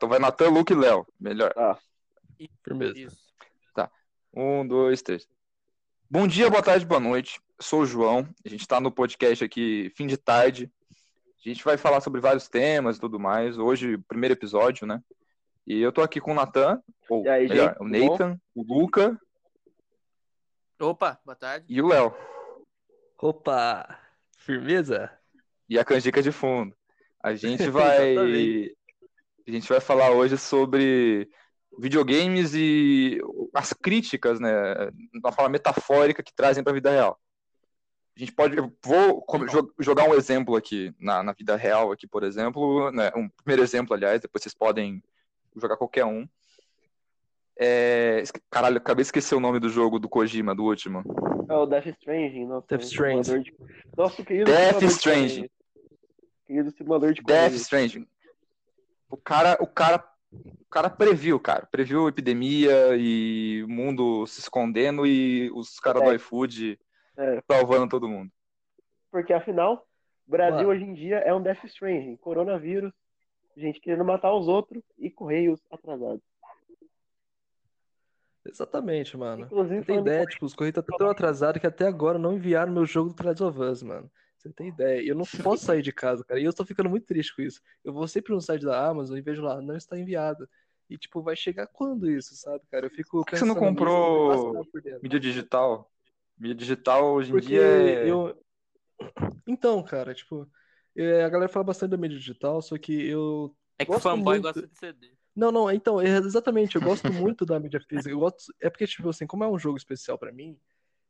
Então vai Natan, Luke e Léo. Melhor. Ah, Firmeza. Isso. Um, dois, três. Bom dia, boa tarde, boa noite. Eu sou o João. A gente tá no podcast aqui, fim de tarde. A gente vai falar sobre vários temas e tudo mais. Hoje, primeiro episódio, né? E eu tô aqui com o Natan, ou aí, melhor, gente, o tudo bom? Nathan, o Luca Opa, boa tarde. e o Léo. Opa! Firmeza? E a canjica de fundo. A gente vai. A gente vai falar hoje sobre videogames e as críticas, né? De uma forma metafórica que trazem para a vida real. A gente pode. Eu vou jo- jogar um exemplo aqui na, na vida real, aqui, por exemplo. Né? Um primeiro exemplo, aliás, depois vocês podem jogar qualquer um. É, Caralho, acabei de esquecer o nome do jogo do Kojima, do último. é o Death Stranding. Nosso Death Stranding. De... Nosso querido Death simulador de Stranding. corrida. Querido simulador de Death. Stranding. O cara, o cara, o cara previu, cara. Previu epidemia e o mundo se escondendo e os caras do É. iFood É, salvando todo mundo. porque afinal, o Brasil Mano. hoje em dia é um Death Stranding. Coronavírus, gente querendo matar os outros e correios atrasados. Exatamente, mano. Inclusive, Você tem ideia, tipo, os Correios tá tão atrasados que até agora não enviaram meu jogo do Last of Us, mano. Você tem ideia? Eu não posso sair de casa, cara. E eu tô ficando muito triste com isso. Eu vou sempre no site da Amazon e vejo lá, não está enviado. E, tipo, vai chegar quando isso, sabe, cara? Eu fico Por que você não nisso, comprou dentro. Mídia digital. Mídia digital hoje em Porque dia é. eu. Então, cara, tipo, é, a galera fala bastante da mídia digital, só que eu É que fanboy muito. gosta de CD. Não, não, então, é exatamente, eu gosto muito da mídia física. Eu gosto, é porque, tipo assim, como é um jogo especial pra mim,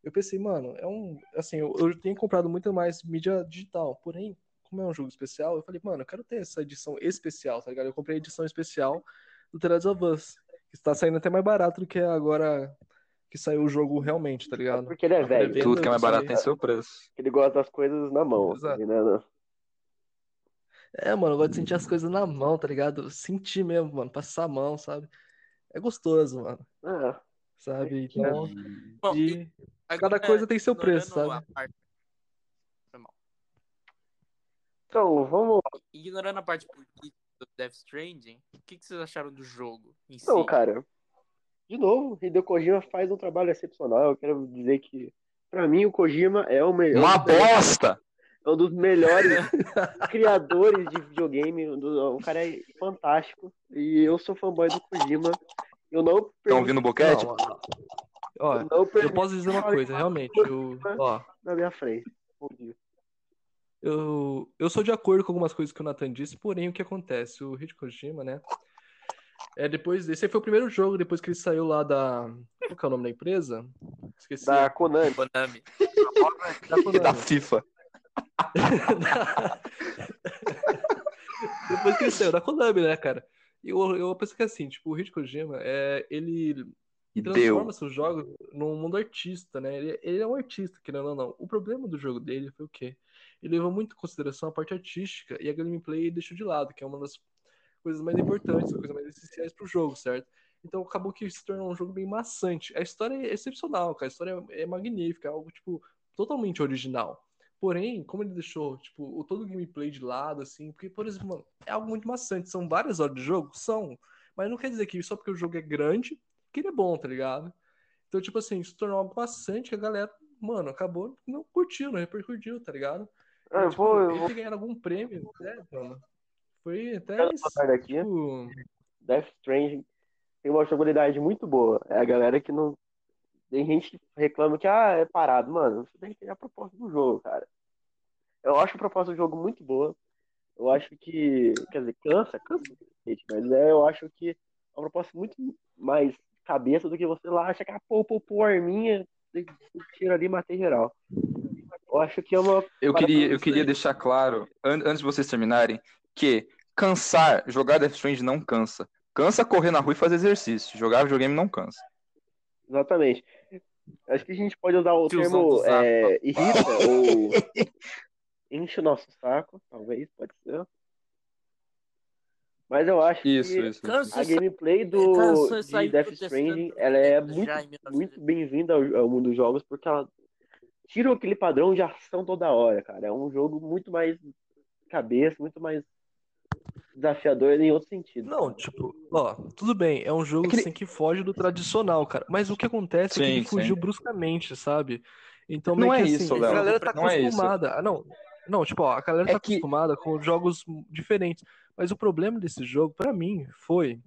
eu pensei, mano, é um. Assim, eu, eu tenho comprado muito mais mídia digital. Porém, como é um jogo especial, eu falei, mano, eu quero ter essa edição especial, tá ligado? Eu comprei a edição especial do The Last of Us, que está saindo até mais barato do que agora que saiu o jogo realmente, tá É ligado? porque ele é velho. Tudo que é mais barato tem seu preço. Ele gosta das coisas na mão. Exato. né? Não- É, mano, eu gosto de sentir as coisas na mão, tá ligado? Sentir mesmo, mano, passar a mão, sabe? É gostoso, mano, Ah, sabe? Então, Bom, e agora, cada coisa tem seu preço, sabe? parte- Então, vamos. ignorando a parte política do Death Stranding, o que, que vocês acharam do jogo em si? Então, cara, de novo, Hideo Kojima faz um trabalho excepcional. Eu quero dizer que, pra mim, o Kojima é o melhor. Uma bosta! É um dos melhores criadores de videogame. um do- cara é fantástico. E eu sou fanboy do Kojima. Eu não Estão ouvindo o boquete? Não, ó, eu não eu posso dizer uma coisa, realmente, eu, ó, na minha frente. Bom dia. eu, eu sou de acordo com algumas coisas que o Nathan disse, porém, o que acontece? O Hideo Kojima, né? É, depois, esse aí foi o primeiro jogo, depois que ele saiu lá da. Qual que é o nome da empresa? Esqueci. Da Konami. Konami. Da E Konami. da FIFA. Depois que ele saiu da Konami, né, cara? E eu, eu penso que assim, tipo, o Hideo Kojima, é, ele E transforma seus jogos num mundo artista, né? Ele, ele é um artista, querendo ou não. O problema do jogo dele foi o quê? Ele levou muito em consideração a parte artística e a gameplay ele deixou de lado, que é uma das coisas mais importantes, coisas mais essenciais pro jogo, certo? Então acabou que se tornou um jogo bem maçante. A história é excepcional, cara. A história é magnífica, é algo, tipo, totalmente original. Porém, como ele deixou, tipo, o todo o gameplay de lado, assim, porque, por exemplo, mano, é algo muito maçante. São várias horas de jogo? São. Mas não quer dizer que só porque o jogo é grande, que ele é bom, tá ligado? Então, tipo assim, se tornou algo maçante que a galera, mano, acabou não curtindo, não repercutiu, tá ligado? Ah, eu tipo, vou, eu vou ter ganhado algum prêmio, né, mano? Foi até. Quero botar daqui. Tipo, Death Stranding tem uma jogabilidade muito boa. É a galera que não. Tem gente que reclama que ah, é parado. Mano, você tem que ter a proposta do jogo, cara. Eu acho a proposta do jogo muito boa. Eu acho que. Quer dizer, cansa, cansa, gente, mas é, eu acho que é uma proposta muito mais cabeça do que você lá acha que, ah, pô, pô, pô, arminha, tira ali e matei geral. Eu acho que é uma. Eu queria, eu queria deixar claro, an- antes de vocês terminarem, que cansar, jogar Death Stranding não cansa. Cansa correr na rua e fazer exercício. Jogar videogame não cansa. Exatamente. Acho que a gente pode usar o termo é, irrita ou enche o nosso saco, talvez, pode ser. Mas eu acho Isso, que isso. Cansa a gameplay do Cansou de Death Stranding ela é muito, em 1900. muito bem-vinda ao, ao mundo dos jogos porque ela tira aquele padrão de ação toda hora, cara. É um jogo muito mais cabeça, muito mais desafiador em outro sentido. Não, tipo, ó, tudo bem, é um jogo É que ele- assim que foge do tradicional, cara. Mas o que acontece é que Sim, ele fugiu sim. bruscamente, sabe? Então Não é que isso, assim, Léo. a galera tá Não é isso. acostumada. Ah, não, não, tipo, ó, a galera É tá que- acostumada com jogos diferentes. Mas o problema desse jogo, pra mim, foi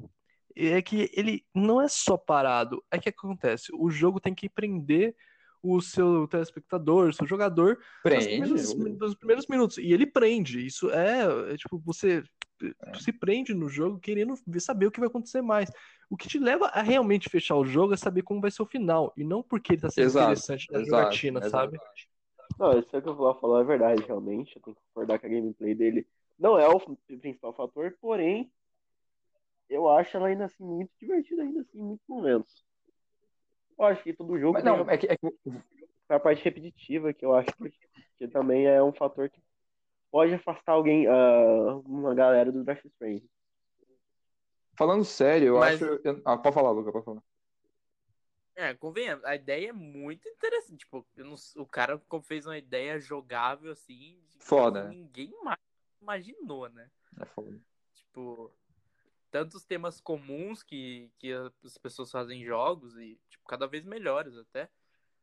é que ele não é só parado. É que acontece, o jogo tem que prender o seu telespectador, o seu jogador nos Prende. primeiros, nos primeiros minutos. E ele prende. Isso é, é tipo, você É. se prende no jogo querendo saber o que vai acontecer mais. O que te leva a realmente fechar o jogo é saber como vai ser o final. E não porque ele tá sendo Exato, interessante na exato, jogatina, exato. sabe? Não, isso é que o Vlau falou é verdade, realmente. Eu tenho que concordar que a gameplay dele não é o principal fator, porém, eu acho ela ainda assim muito divertida, ainda assim, em muitos momentos. Eu acho que todo jogo Mas não, é que, é que- a parte repetitiva, que eu acho que, que também é um fator que pode afastar alguém, ah, uma galera do Death Stranding. falando sério, eu Mas- acho. eu- Ah, pode falar, Luca, pode falar. É, convenhamos, a ideia é muito interessante. Tipo, não- o cara fez uma ideia jogável assim. de- Foda, que né? Ninguém mais imaginou, né? É foda. Tipo, tantos temas comuns que, que as pessoas fazem em jogos e, tipo, cada vez melhores até.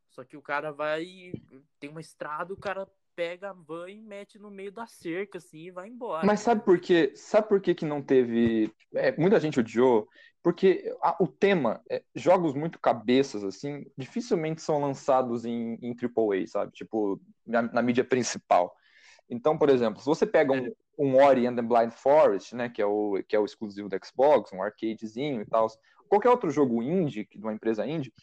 Só que o cara vai. Tem uma estrada, o cara pega a van e mete no meio da cerca, assim, e vai embora. Mas sabe por quê? Sabe por que, que não teve. é, muita gente odiou? Porque a- o tema, é, jogos muito cabeças, assim, dificilmente são lançados em, em AAA, sabe? Tipo, na, na mídia principal. Então, por exemplo, se você pega um, um Ori and the Blind Forest, né, que é o, que é o exclusivo do Xbox, um arcadezinho e tal, qualquer outro jogo indie, de uma empresa indie,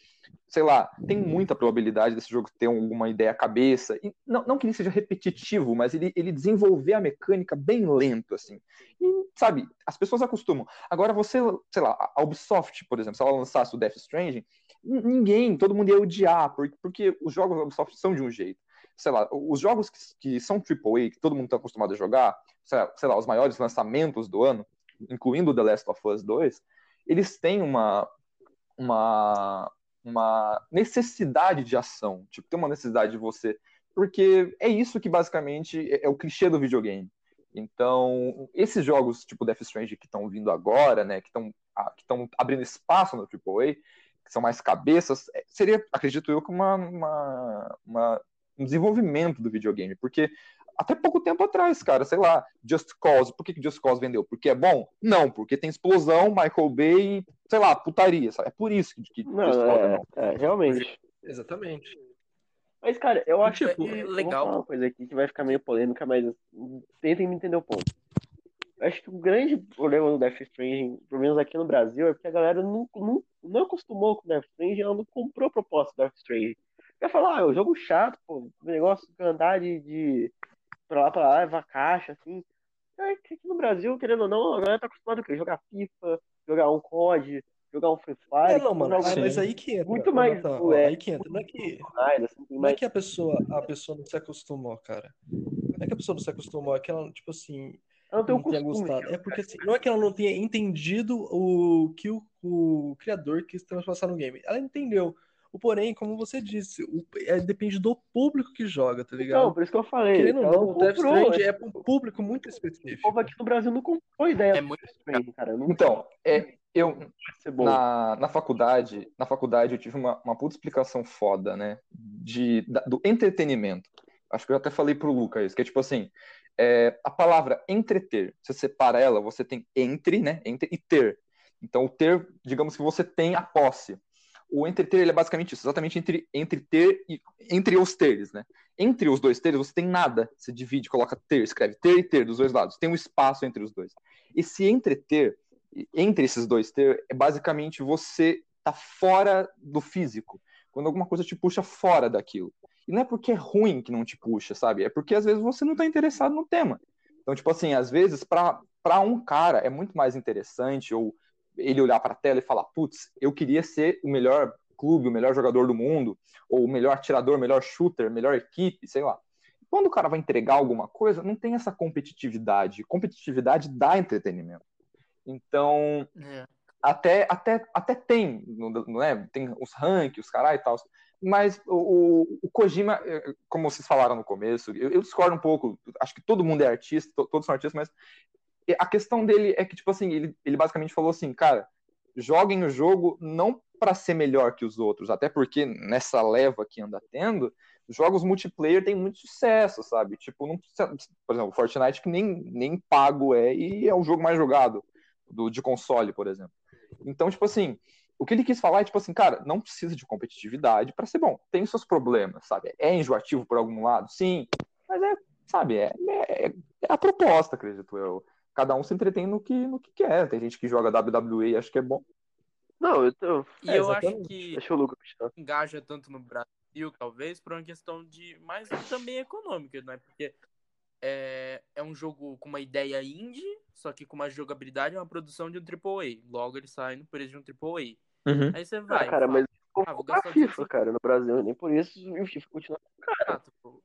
sei lá, tem muita probabilidade desse jogo ter alguma ideia cabeça. E não, não que ele seja repetitivo, mas ele, ele desenvolver a mecânica bem lento, assim. E, sabe, as pessoas acostumam. Agora, você, sei lá, a Ubisoft, por exemplo, se ela lançasse o Death Stranding, ninguém, todo mundo ia odiar, porque, porque os jogos da Ubisoft são de um jeito. Sei lá, os jogos que, que são AAA, que todo mundo está acostumado a jogar, sei lá, sei lá, os maiores lançamentos do ano, incluindo The Last of Us 2, eles têm uma, uma, uma necessidade de ação. Tipo, tem uma necessidade de você. Porque é isso que basicamente é, é o clichê do videogame. Então, esses jogos tipo Death Stranding que estão vindo agora, né, que estão que estão abrindo espaço no AAA, que são mais cabeças, é, seria, acredito eu, que uma, uma, uma, um desenvolvimento do videogame, porque até pouco tempo atrás, cara, sei lá, Just Cause, por que, que Just Cause vendeu? Porque é bom? Não, porque tem explosão, Michael Bay, sei lá, putaria, sabe? É por isso que, que Just Não, Cause é bom. é, é, realmente. Exatamente. Mas, cara, eu acho Tipo, que. é eu legal. Vou falar uma coisa aqui que vai ficar meio polêmica, mas tentem me entender o ponto. Eu acho que o grande problema do Death Stranding, pelo menos aqui no Brasil, é porque a galera não, não, não acostumou com o Death Stranding, ela não comprou a proposta do Death Stranding. Quer falar, ah, é um jogo chato, pô, um negócio de andar de, de pra lá pra lá, levar caixa, assim. É aqui no Brasil, querendo ou não, a galera tá acostumada com jogar FIFA, jogar um COD, jogar um Free Fire. É, não, mano, Sim. mas aí que entra. Muito mais, tipo, ó, é, aí que entra. Não é que, assim, tem não é que a pessoa, a pessoa não se acostumou, cara. Não é que a pessoa não se acostumou, é que ela, tipo assim, Eu não tenha costume. gostado. É porque assim, não é que ela não tenha entendido o que o, o criador quis transpassar no game. Ela entendeu. O porém, como você disse, o- é, depende do público que joga, tá Então, ligado? por isso que eu falei. Querendo ou ela não, o Death esse é um público muito específico. povo aqui no Brasil não comprou a ideia É muito Stranding, cara. Não Então, é, eu, na, na faculdade, na faculdade eu tive uma, uma puta explicação foda, né? De, da- do entretenimento. Acho que eu até falei pro Lucas isso, que é tipo assim, é, a palavra entreter, você separa ela, você tem entre, né? Entre e ter. Então, o ter, digamos que você tem a posse. O entreter, ele é basicamente isso, exatamente entre, entre ter e entre os teres, né? Entre os dois teres, você tem nada. Você divide, coloca ter, escreve ter e ter dos dois lados. Tem um espaço entre os dois. Esse entreter, entre esses dois ter, é basicamente você tá fora do físico. Quando alguma coisa te puxa fora daquilo. E não é porque é ruim que não te puxa, sabe? É porque às vezes você não tá interessado no tema. Então, tipo assim, às vezes, para um cara é muito mais interessante, ou ele olhar para a tela e falar, putz, eu queria ser o melhor clube, o melhor jogador do mundo, ou o melhor atirador, o melhor shooter, melhor equipe, sei lá. Quando o cara vai entregar alguma coisa, não tem essa competitividade. Competitividade dá entretenimento. Então, É. até, até, até tem, no- né? Tem os rankings, os caras e tal. Mas o, o- Kojima, eh, como vocês falaram no começo, eu, eu discordo um pouco. Acho que todo mundo é artista, to- todos são artistas, mas a questão dele é que, tipo assim, ele, ele basicamente falou assim, cara, joguem o jogo não para ser melhor que os outros, até porque nessa leva que anda tendo, jogos multiplayer têm muito sucesso, sabe? Tipo, não precisa, por exemplo, Fortnite que nem, nem pago é e é o jogo mais jogado do, de console, por exemplo. Então, tipo assim, o que ele quis falar é tipo assim, cara, não precisa de competitividade para ser bom. Tem seus problemas, sabe? É enjoativo por algum lado, sim, mas é, sabe, é, é, é a proposta, acredito eu. Cada um se entretém no que, no que quer. Tem gente que joga WWE e acha que é bom. Não, eu tô. E é, eu acho que Deixa o Lucas puxar. engaja tanto no Brasil, talvez, por uma questão de. Mas também econômica, né? Porque é, é um jogo com uma ideia indie, só que com uma jogabilidade é uma produção de um AAA. Logo ele sai no preço de um AAA. Uhum. Aí você Ah, vai. cara, fala, mas Ah, vou gastar FIFA, 16. cara, no Brasil. Nem por isso e o FIFA continua. ah, tipo,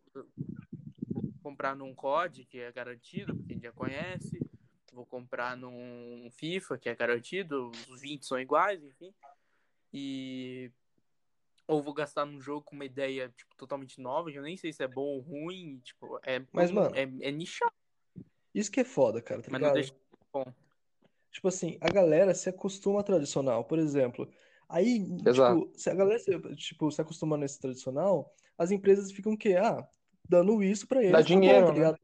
comprar num COD, que é garantido, porque a gente já conhece. Vou comprar num FIFA, que é garantido, os 20 são iguais, enfim. E. Ou vou gastar num jogo com uma ideia tipo, totalmente nova, que eu nem sei se é bom ou ruim. Tipo, é, Mas, mano, é, é nichado, Isso que é foda, cara, tá mas não ligado? deixa de ser bom. Tipo assim, a galera se acostuma ao tradicional, por exemplo. Aí, Exato. tipo, se a galera se, tipo, se acostuma nesse tradicional, as empresas ficam o quê? Ah, dando isso pra eles, Dá tá bom, dinheiro, tá né?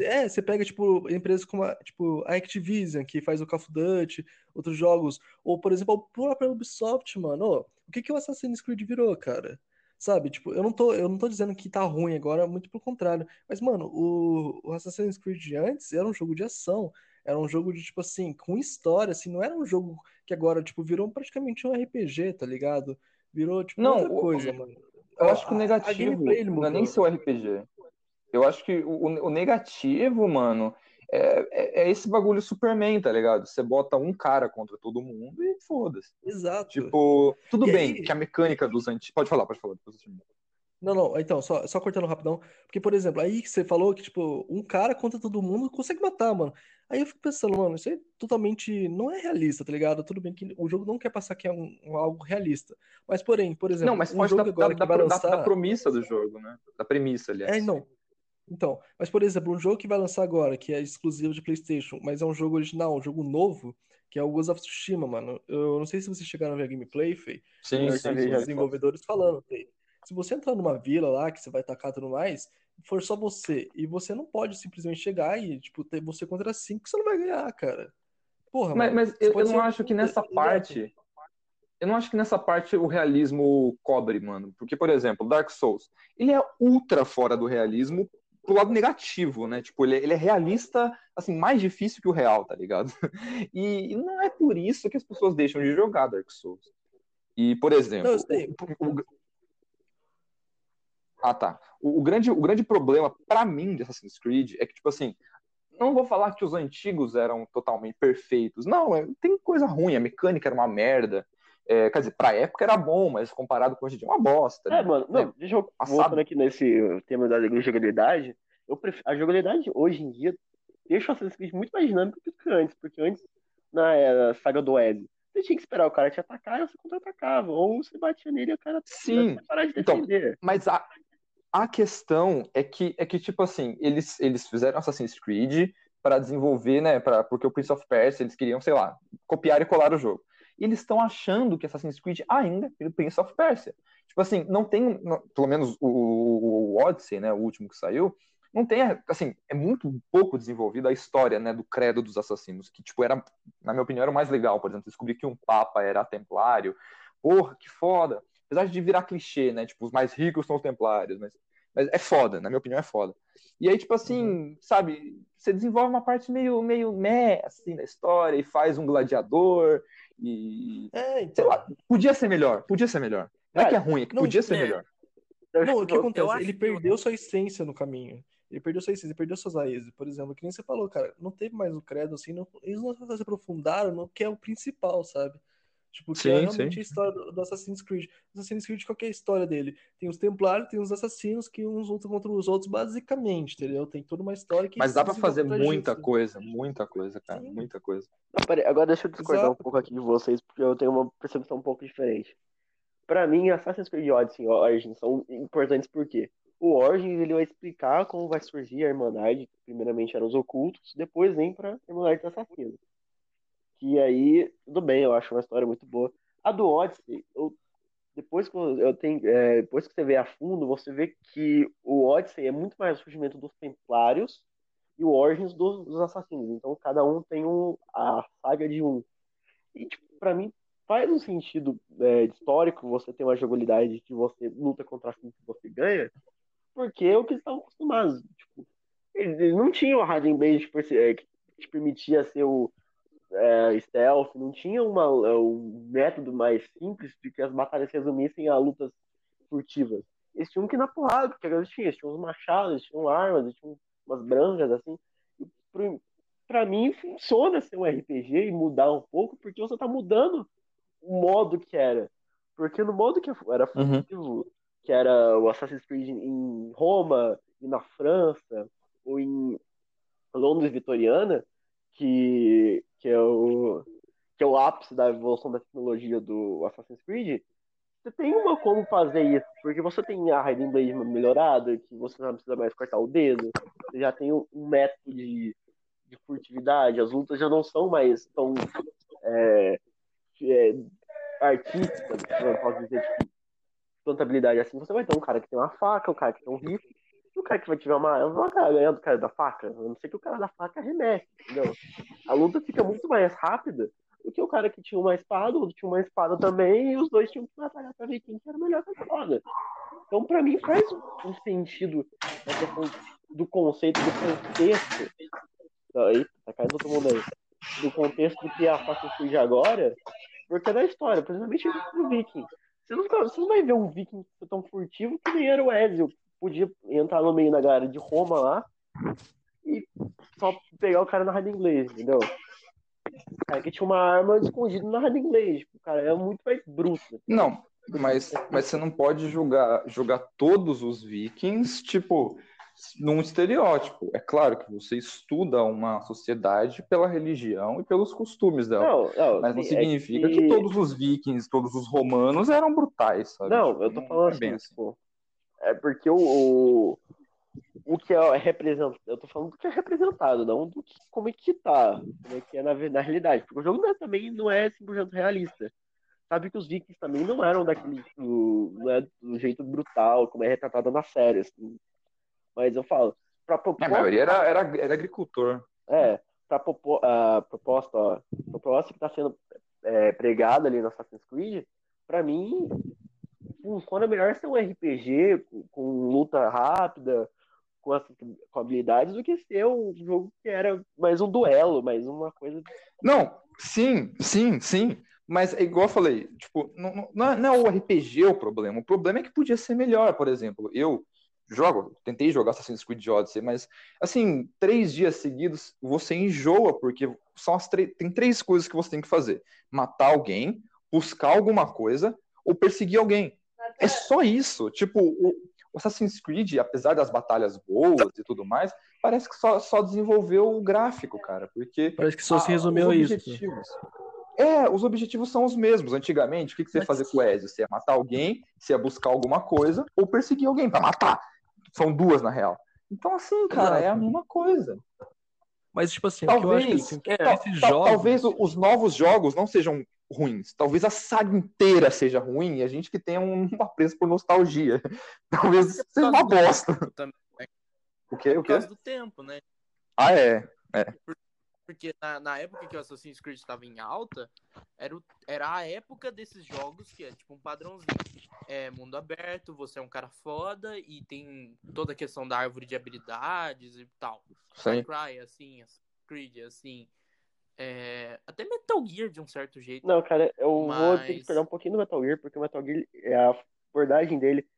É, você pega, tipo, empresas como a, tipo, a Activision, que faz o Call of Duty, outros jogos, ou, por exemplo, a própria Ubisoft, mano. O que que o Assassin's Creed virou, cara? Sabe, tipo, eu não tô, eu não tô dizendo que tá ruim agora, muito pelo contrário. Mas, mano, o, o Assassin's Creed antes era um jogo de ação. Era um jogo de, tipo assim, com história, assim, não era um jogo que agora, tipo, virou praticamente um RPG, tá ligado? Virou, tipo, Não, outra o- coisa, mano. Eu acho que o negativo não é nem o RPG. Eu acho que o, o negativo, mano, é, é, é esse bagulho Superman, tá ligado? Você bota um cara contra todo mundo e foda-se. Exato. Tipo, tudo E bem aí- que a mecânica dos antigos. Pode falar, pode falar. depois eu. Não, não, então, só, só cortando rapidão. Porque, por exemplo, aí que você falou que, tipo, um cara contra todo mundo consegue matar, mano. Aí eu fico pensando, mano, isso aí totalmente não é realista, tá ligado? Tudo bem que o jogo não quer passar que é um, um algo realista. Mas, porém, por exemplo, Não, mas um pode jogo dar, agora da, que vai da, da, da promissa do jogo, né? Da premissa, aliás. É, não. Então, mas por exemplo, um jogo que vai lançar agora, que é exclusivo de PlayStation, mas é um jogo original, um jogo novo, que é o Ghost of Tsushima, mano. Eu não sei se vocês chegaram a ver a gameplay, Fê. Sim, Eu Os já sim. vi, já desenvolvedores falando, Fê. Se você entrar numa vila lá, que você vai tacar tudo mais, for só você, e você não pode simplesmente chegar e, tipo, ter você contra cinco, você não vai ganhar, cara. Porra, Mas, mano. mas eu, eu não acho que nessa parte. Eu não acho que nessa parte o realismo cobre, mano. Porque, por exemplo, Dark Souls, ele é ultra fora do realismo pro lado negativo, né? Tipo, ele, é- ele é realista, assim, mais difícil que o real, tá ligado? E, e não é por isso que as pessoas deixam de jogar Dark Souls. E, por exemplo, Não, sei. o- o- ah, tá. O, o grande, o grande problema, pra mim, de Assassin's Creed é que, tipo assim, não vou falar que os antigos eram totalmente perfeitos. Não, é- tem coisa ruim, a mecânica era uma merda. É, quer dizer, pra época era bom, mas comparado com hoje em dia é uma bosta. É, né? mano, não, deixa eu Passado. voltando aqui nesse tema da jogabilidade. Eu prefiro, a jogabilidade hoje em dia deixa o Assassin's Creed muito mais dinâmico do que antes, porque antes, na era saga do Web, você tinha que esperar o cara te atacar e você contra-atacava, ou você batia nele e o cara Sim, parar de então, defender. Mas a, a questão é que, é que, tipo assim, eles, eles fizeram Assassin's Creed para desenvolver, né? Pra, porque o Prince of Persia, eles queriam, sei lá, copiar e colar o jogo. E eles estão achando que Assassin's Creed ainda é Prince of Persia. Tipo assim, não tem, pelo menos o, o, Odyssey, né? O último que saiu, não tem, assim, é muito pouco desenvolvida a história, né? Do credo dos assassinos, que, tipo, era, na minha opinião, era o mais legal. Por exemplo, descobrir que um papa era templário. Porra, que foda. Apesar de virar clichê, né? Tipo, os mais ricos são os templários, mas, mas é foda, na minha opinião, é foda. E aí, tipo assim, sabe, você desenvolve uma parte meio, meio meh, assim, da história, e faz um gladiador, e. É, Sei então. lá, podia ser melhor, podia ser melhor. Não é que é ruim, é que Não, podia ser é. melhor. Não, o que acontece? Ele que- perdeu sua essência no caminho. Ele perdeu sua essência, ele perdeu suas raízes. Por exemplo, que nem você falou, cara, não teve mais o credo, assim, não- eles não se aprofundaram no que é o principal, sabe? Tipo, que é Sim, realmente sim. a história do, do Assassin's Creed. O Assassin's Creed, qual que é a história dele? Tem os Templários, tem os assassinos que uns lutam contra os outros, basicamente, entendeu? Tem toda uma história que Mas dá pra desenvolve fazer muita disso. coisa, muita coisa, cara, Sim. muita coisa. Não, peraí, agora deixa eu discordar Exato. um pouco aqui de vocês, porque eu tenho uma percepção um pouco diferente. Pra mim, Assassin's Creed Odyssey e Origins são importantes porque o Origins ele vai explicar como vai surgir a Irmandade. Primeiramente eram os ocultos, depois vem pra Irmandade dos Assassinos. Que aí, tudo bem, eu acho uma história muito boa. A do Odyssey, eu, depois, que eu tenho, é, depois que você vê a fundo, você vê que o Odyssey é muito mais o surgimento dos Templários e o Origins dos, dos Assassinos. Então cada um tem um, a saga de um. E, tipo, pra mim, faz um sentido é, histórico você ter uma jogabilidade que você luta contra a que você ganha, porque é o que eles estavam acostumados. Tipo, eles não tinham Raiden Blade que, que te permitia ser o é, stealth, não tinha uma, é, um método mais simples de que as batalhas se resumissem a lutas furtivas. Eles tinham que ir na porrada, porque eles tinham, eles tinham os machados, eles tinham armas, eles tinham umas brancas, assim. E pra, pra mim, funciona ser um RPG e mudar um pouco, porque você tá mudando o modo que era. Porque no modo que era Uhum. furtivo, que era o Assassin's Creed em Roma, e na França, ou em Londres vitoriana, que, que, é o, que é o ápice da evolução da tecnologia do Assassin's Creed, você tem uma como fazer isso, porque você tem a Raiden Blade melhorada, que você não precisa mais cortar o dedo, você já tem um, método de, de furtividade, as lutas já não são mais tão é, é, artísticas, eu posso dizer, tipo, tanta habilidade assim. Você vai ter um cara que tem uma faca, um cara que tem um rifle, o cara que vai tiver uma. Eu não vou ganhar do cara da faca, a não ser que o cara da faca arremesse, entendeu? A luta fica muito mais rápida do que o cara que tinha uma espada, o outro tinha uma espada também, e os dois tinham que batalhar pra ver quem que era melhor que a espada. Então, pra mim, faz um sentido do conceito, do contexto. Eita, tá caindo todo mundo aí. Do contexto do que a Assassin's Creed agora, porque é da história, principalmente do Viking. Você não, você não vai ver um Viking tão furtivo que nem era o Ezio. Podia entrar no meio da galera de Roma lá e só pegar o cara na rádio inglês, entendeu? O cara que tinha uma arma escondida na rádio inglês. O cara é muito mais bruto. Não, mas, mas você não pode julgar, julgar todos os vikings, tipo, num estereótipo. É claro que você estuda uma sociedade pela religião e pelos costumes dela. Não, não, Mas não é significa que... todos os vikings, todos os romanos eram brutais, sabe? Não, Tipo, eu tô falando é assim, bem tipo, é porque o, o, o que é representado, eu tô falando do que é representado, não do que, como é que tá, como é que é na, na realidade, porque o jogo não é- também não é 100% realista. Sabe que os vikings também não eram daquele, do, não é do jeito brutal, como é retratado na série, assim. Mas eu falo, pra É, propor, a maioria era, era, era agricultor. é, pra propor, a proposta, ó, a proposta que tá sendo é, pregada ali no Assassin's Creed, pra mim, funciona melhor ser um RPG com, com luta rápida, com, essas, com habilidades, do que ser um jogo que era mais um duelo, mais uma coisa. Não, sim, sim, sim. Mas é igual eu falei, tipo, não, não- não é, é o RPG o problema. O problema é que podia ser melhor, por exemplo. Eu jogo, tentei jogar Assassin's Creed Odyssey, mas assim, três dias seguidos você enjoa, porque são as tem três coisas que você tem que fazer: matar alguém, buscar alguma coisa ou perseguir alguém. É só isso. Tipo, o, Assassin's Creed, apesar das batalhas boas e tudo mais, parece que só, só desenvolveu o gráfico, cara. Porque Parece que só se ah, resumiu os a isso. objetivos. É, os objetivos são os mesmos. Antigamente, o que, que você ia fazer com o Ezio? Você ia matar alguém, você ia buscar alguma coisa, ou perseguir alguém pra matar. São duas, na real. Então, assim, cara, é a Exato. mesma coisa. Mas, tipo assim, o que eu acho que Talvez, assim, é, tal- tal- jogos. talvez os novos jogos não sejam ruins. Talvez a saga inteira seja ruim e a gente que tenha um apreço por nostalgia. Talvez por seja uma bosta. também, O quê? O por quê? causa do tempo, né? Ah, é. Porque na, na época que o Assassin's Creed estava em alta, era, o- era a época desses jogos que é tipo um padrãozinho. É mundo aberto, você é um cara foda e tem toda a questão da árvore de habilidades e tal. Sim. Cry, assim, Assassin's Creed, assim. É, até Metal Gear de um certo jeito. Não, cara, eu vou ter que Mas- esperar um pouquinho do Metal Gear, porque o Metal Gear, é a abordagem dele,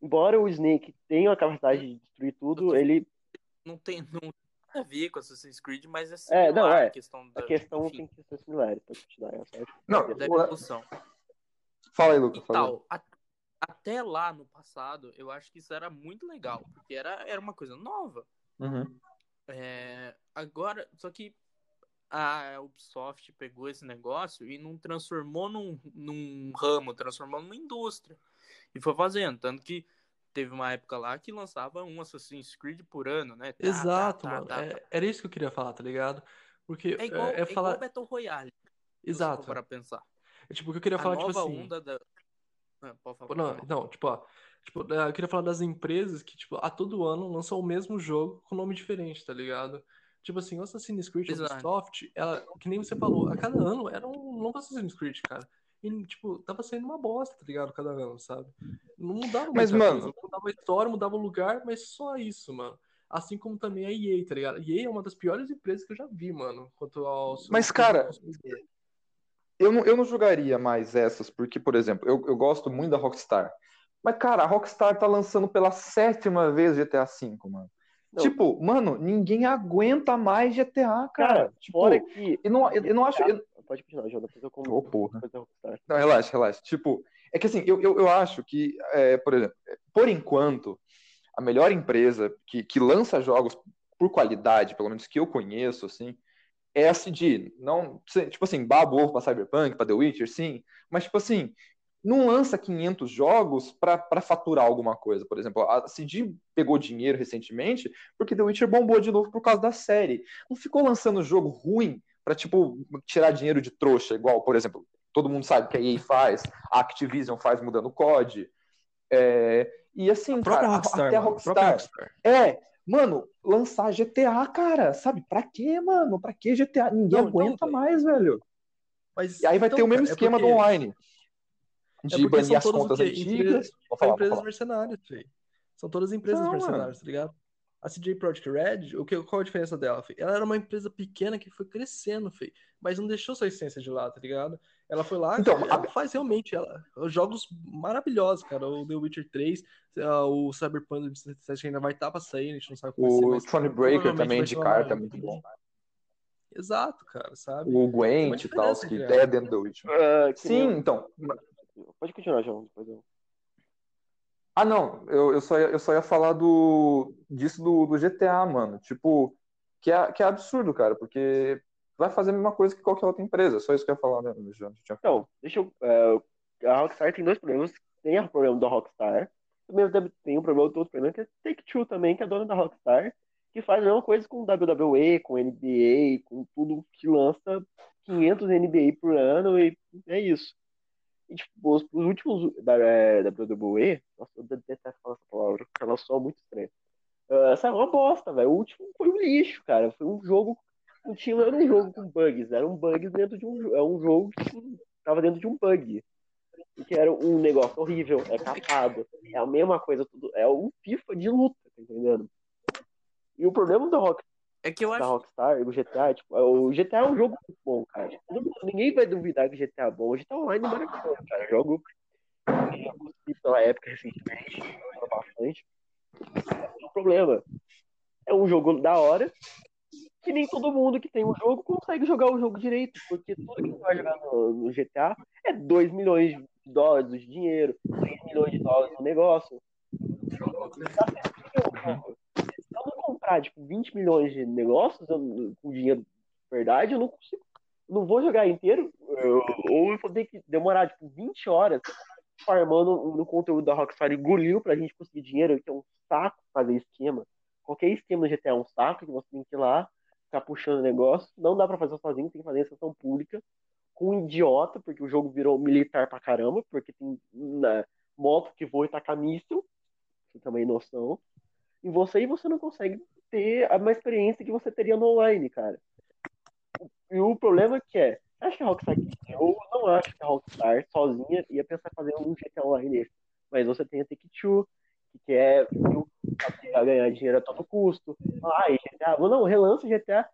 embora o Snake tenha a capacidade de destruir tudo, ele Não tem não tem nada a ver com Assassin's Creed, mas é É, similar não, é. a questão da, a questão enfim, tem que ser similar, pode continuar. É só... Não, da evolução. fala aí, Lucas. fala tal. A- Até lá no passado, eu acho que isso era muito legal, porque era, era uma coisa nova. Uhum. É, agora, só que a Ubisoft pegou esse negócio e não transformou num, num ramo, transformou numa indústria. E foi fazendo. Tanto que teve uma época lá que lançava um Assassin's Creed por ano, né? Tá, Exato, tá, tá, mano. tá, É- tá. era isso que eu queria falar, tá ligado? Porque É igual, é, é é falar. igual Battle Royale. Exato. Para pensar. É, tipo, o que eu queria A falar, tipo assim. onda da. Ah, pode falar. Pô, Não, pode não, tipo, ó, tipo, é, eu queria falar das empresas que, tipo, a todo ano lançam o mesmo jogo com nome diferente, tá ligado? Tipo assim, o Assassin's Creed. Ubisoft, ela, que nem você falou, a cada ano era um novo Assassin's Creed, cara. E, tipo, tava sendo uma bosta, tá ligado? Cada ano, sabe? Não mudava Mas, muita mano- coisa, mudava a história, mudava o lugar, mas só isso, mano. Assim como também a EA, tá ligado? A EA é uma das piores empresas que eu já vi, mano, quanto ao... Mas, cara, Eu não, eu não jogaria mais essas, porque, por exemplo, eu, eu gosto muito da Rockstar. Mas, cara, a Rockstar tá lançando pela sétima vez GTA V, mano. Não. Tipo, mano, ninguém aguenta mais GTA, cara. Cara, tipo, fora que. eu não, eu, eu não acho. eu- Pode continuar, João, depois eu como. Ô, porra. Não, relaxa, relaxa. Tipo, é que assim, eu, eu, eu acho que, é, por exemplo, por enquanto, a melhor empresa que, que lança jogos por qualidade, pelo menos que eu conheço, assim, é a CD. Não, tipo assim, ovo pra Cyberpunk, pra The Witcher, sim, mas, tipo assim, não lança 500 jogos pra pra faturar alguma coisa, por exemplo. A CD pegou dinheiro recentemente porque The Witcher bombou de novo por causa da série. Não ficou lançando jogo ruim pra, tipo, tirar dinheiro de trouxa, igual, por exemplo, todo mundo sabe que a EA faz, a Activision faz mudando o COD. É, e assim, A cara, Rockstar, até a Rockstar. Rockstar. É, mano, lançar GTA, cara, sabe? Pra quê, mano? Pra que GTA? Ninguém Não, aguenta velho. mais, velho. Mas, E aí vai então, ter o mesmo cara, é esquema porque- do online. É De porque banir são as contas antigas. Empresas- Vou São falar, vou empresas falar. mercenárias, filho. São todas empresas Não, mercenárias, tá ligado? A CJ Projekt Red, o que, qual a diferença dela, filho? Ela era uma empresa pequena que foi crescendo, filho, mas não deixou sua essência de lado, tá ligado? Ela foi lá, Então, ela faz realmente ela, jogos maravilhosos, cara. O The Witcher 3, ah, o Cyberpunk 2077 ainda vai estar pra sair, a gente não sabe como vai ser, O Throne Breaker também de carta é muito bom. Exato, cara, sabe? O Gwent e tal, que é dentro do Witcher. Que Sim, então. Pode continuar, João. Depois eu... Ah, não, eu, eu, só ia, eu só ia falar do, disso do, do GTA, mano. Tipo, que é, que é absurdo, cara, porque vai fazer a mesma coisa que qualquer outra empresa. Só isso que eu ia falar tinha falado. Então, deixa eu. é, a Rockstar tem dois problemas. Tem o problema da Rockstar. Também tem o problema do outro problema, que é Take-Two também, que é dona da Rockstar, que faz a mesma coisa com WWE, com NBA, com tudo que lança 500 NBA por ano e é isso. E, tipo, os, os últimos da é, WWE, nossa, eu detesto falar essa palavra, porque ela soa muito estranha. Uh, essa é uma bosta, velho. O último foi um lixo, cara. Foi um jogo. Não tinha, era um jogo com bugs, era um bug dentro de um. É um jogo que tava dentro de um bug. Que era um negócio horrível, é capado. É a mesma coisa, tudo. É um FIFA de luta, tá entendendo? E o problema da Rock É que eu da acho. Rockstar, o GTA, tipo, o GTA é um jogo muito bom, cara. Mundo- Ninguém vai duvidar que GTA é bom. O GTA Online é maravilhoso, cara. Jogo eu consegui pela época recentemente, jogo bastante. O problema é um jogo da hora que nem todo mundo que tem um jogo consegue jogar o jogo direito, porque tudo que você vai jogar no, no GTA é 2 milhões de dólares de dinheiro, 3 milhões de dólares no negócio. Não comprar, tipo, 20 milhões de negócios eu- com dinheiro de verdade, eu não consigo. Não vou jogar inteiro, ou eu vou ter que demorar, tipo, 20 horas farmando no conteúdo da Rockstar engoliu pra gente conseguir dinheiro, que é um saco fazer esquema. Qualquer esquema no GTA é um saco, que você tem que ir lá, ficar puxando negócio. Não dá pra fazer sozinho, tem que fazer em sessão pública. Com um idiota, porque o jogo virou militar pra caramba, porque tem na, moto que voa e taca míssil, você também noção. E você e você não consegue ter a mesma experiência que você teria no online, cara. E o problema que é, acho que a Rockstar, eu não acho que a Rockstar sozinha ia pensar em fazer um GTA Online desse. Mas você tem a Take-Two, que quer pra ganhar dinheiro a todo custo. Ah, GTA, não, relança GTA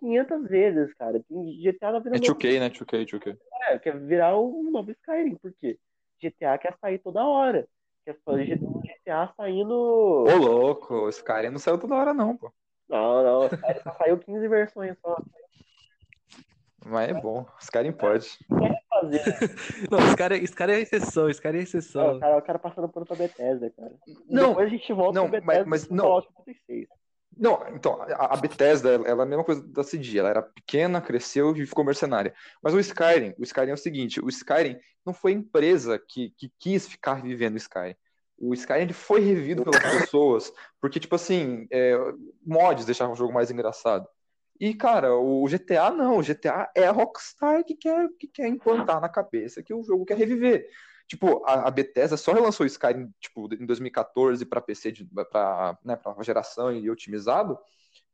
500 vezes, cara. Tem GTA na vida É 2K, né? 2K, 2K. é, quer virar um novo Skyrim, por quê? GTA quer sair toda hora. Quer fazer GTA saindo. Ô, louco, esse cara não saiu toda hora, não, pô. Não, não, só saiu 15 versões só. Mas é bom, esse cara pode. Fazer. Não, esse cara, esse cara é exceção, esse cara é Não, exceção. o, cara, o cara passando pano pra Bethesda, cara. Não, Depois a gente volta não, pra mas- Bethesda mas com não. Fallout 76. Não, então, a a Bethesda, ela é a mesma coisa da CD, ela era pequena, cresceu e ficou mercenária. Mas o Skyrim, o Skyrim é o seguinte, o Skyrim não foi a empresa que, que quis ficar vivendo o Skyrim. O Skyrim ele foi revido pelas pessoas, porque, tipo assim, é, mods deixavam o jogo mais engraçado. E, cara, o GTA não, o GTA é a Rockstar que quer, que quer implantar na cabeça que o jogo quer reviver. Tipo, a, a Bethesda só relançou o Skyrim tipo, em 2014 para PC, para né, pra nova geração e otimizado,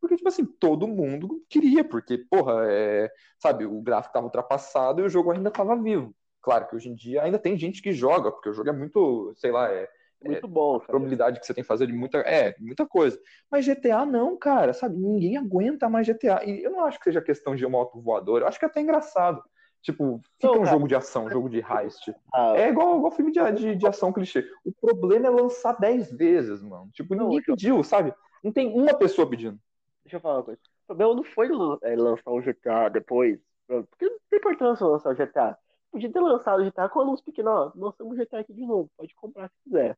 porque, tipo assim, todo mundo queria, porque, porra, é, sabe, o gráfico tava ultrapassado e o jogo ainda tava vivo. Claro que hoje em dia ainda tem gente que joga, porque o jogo é muito, sei lá, é, muito bom. A probabilidade que você tem que fazer de muita, é, muita coisa. Mas GTA não, cara, sabe? Ninguém aguenta mais GTA. E eu não acho que seja questão de moto voador, eu acho que é até engraçado. Tipo, fica não, um jogo de ação, um jogo de heist. Ah, é igual, igual filme de, de, de, ação clichê. O problema é lançar 10 vezes, mano. Tipo, ninguém não, pediu, sabe? Não tem uma pessoa pedindo. Deixa eu falar uma coisa. O problema não foi é, lançar um GTA depois. Porque não tem importância lançar o GTA. Podia ter lançado o GTA com anúncio pequeno. Ó, lançamos o GTA aqui de novo. Pode comprar se quiser.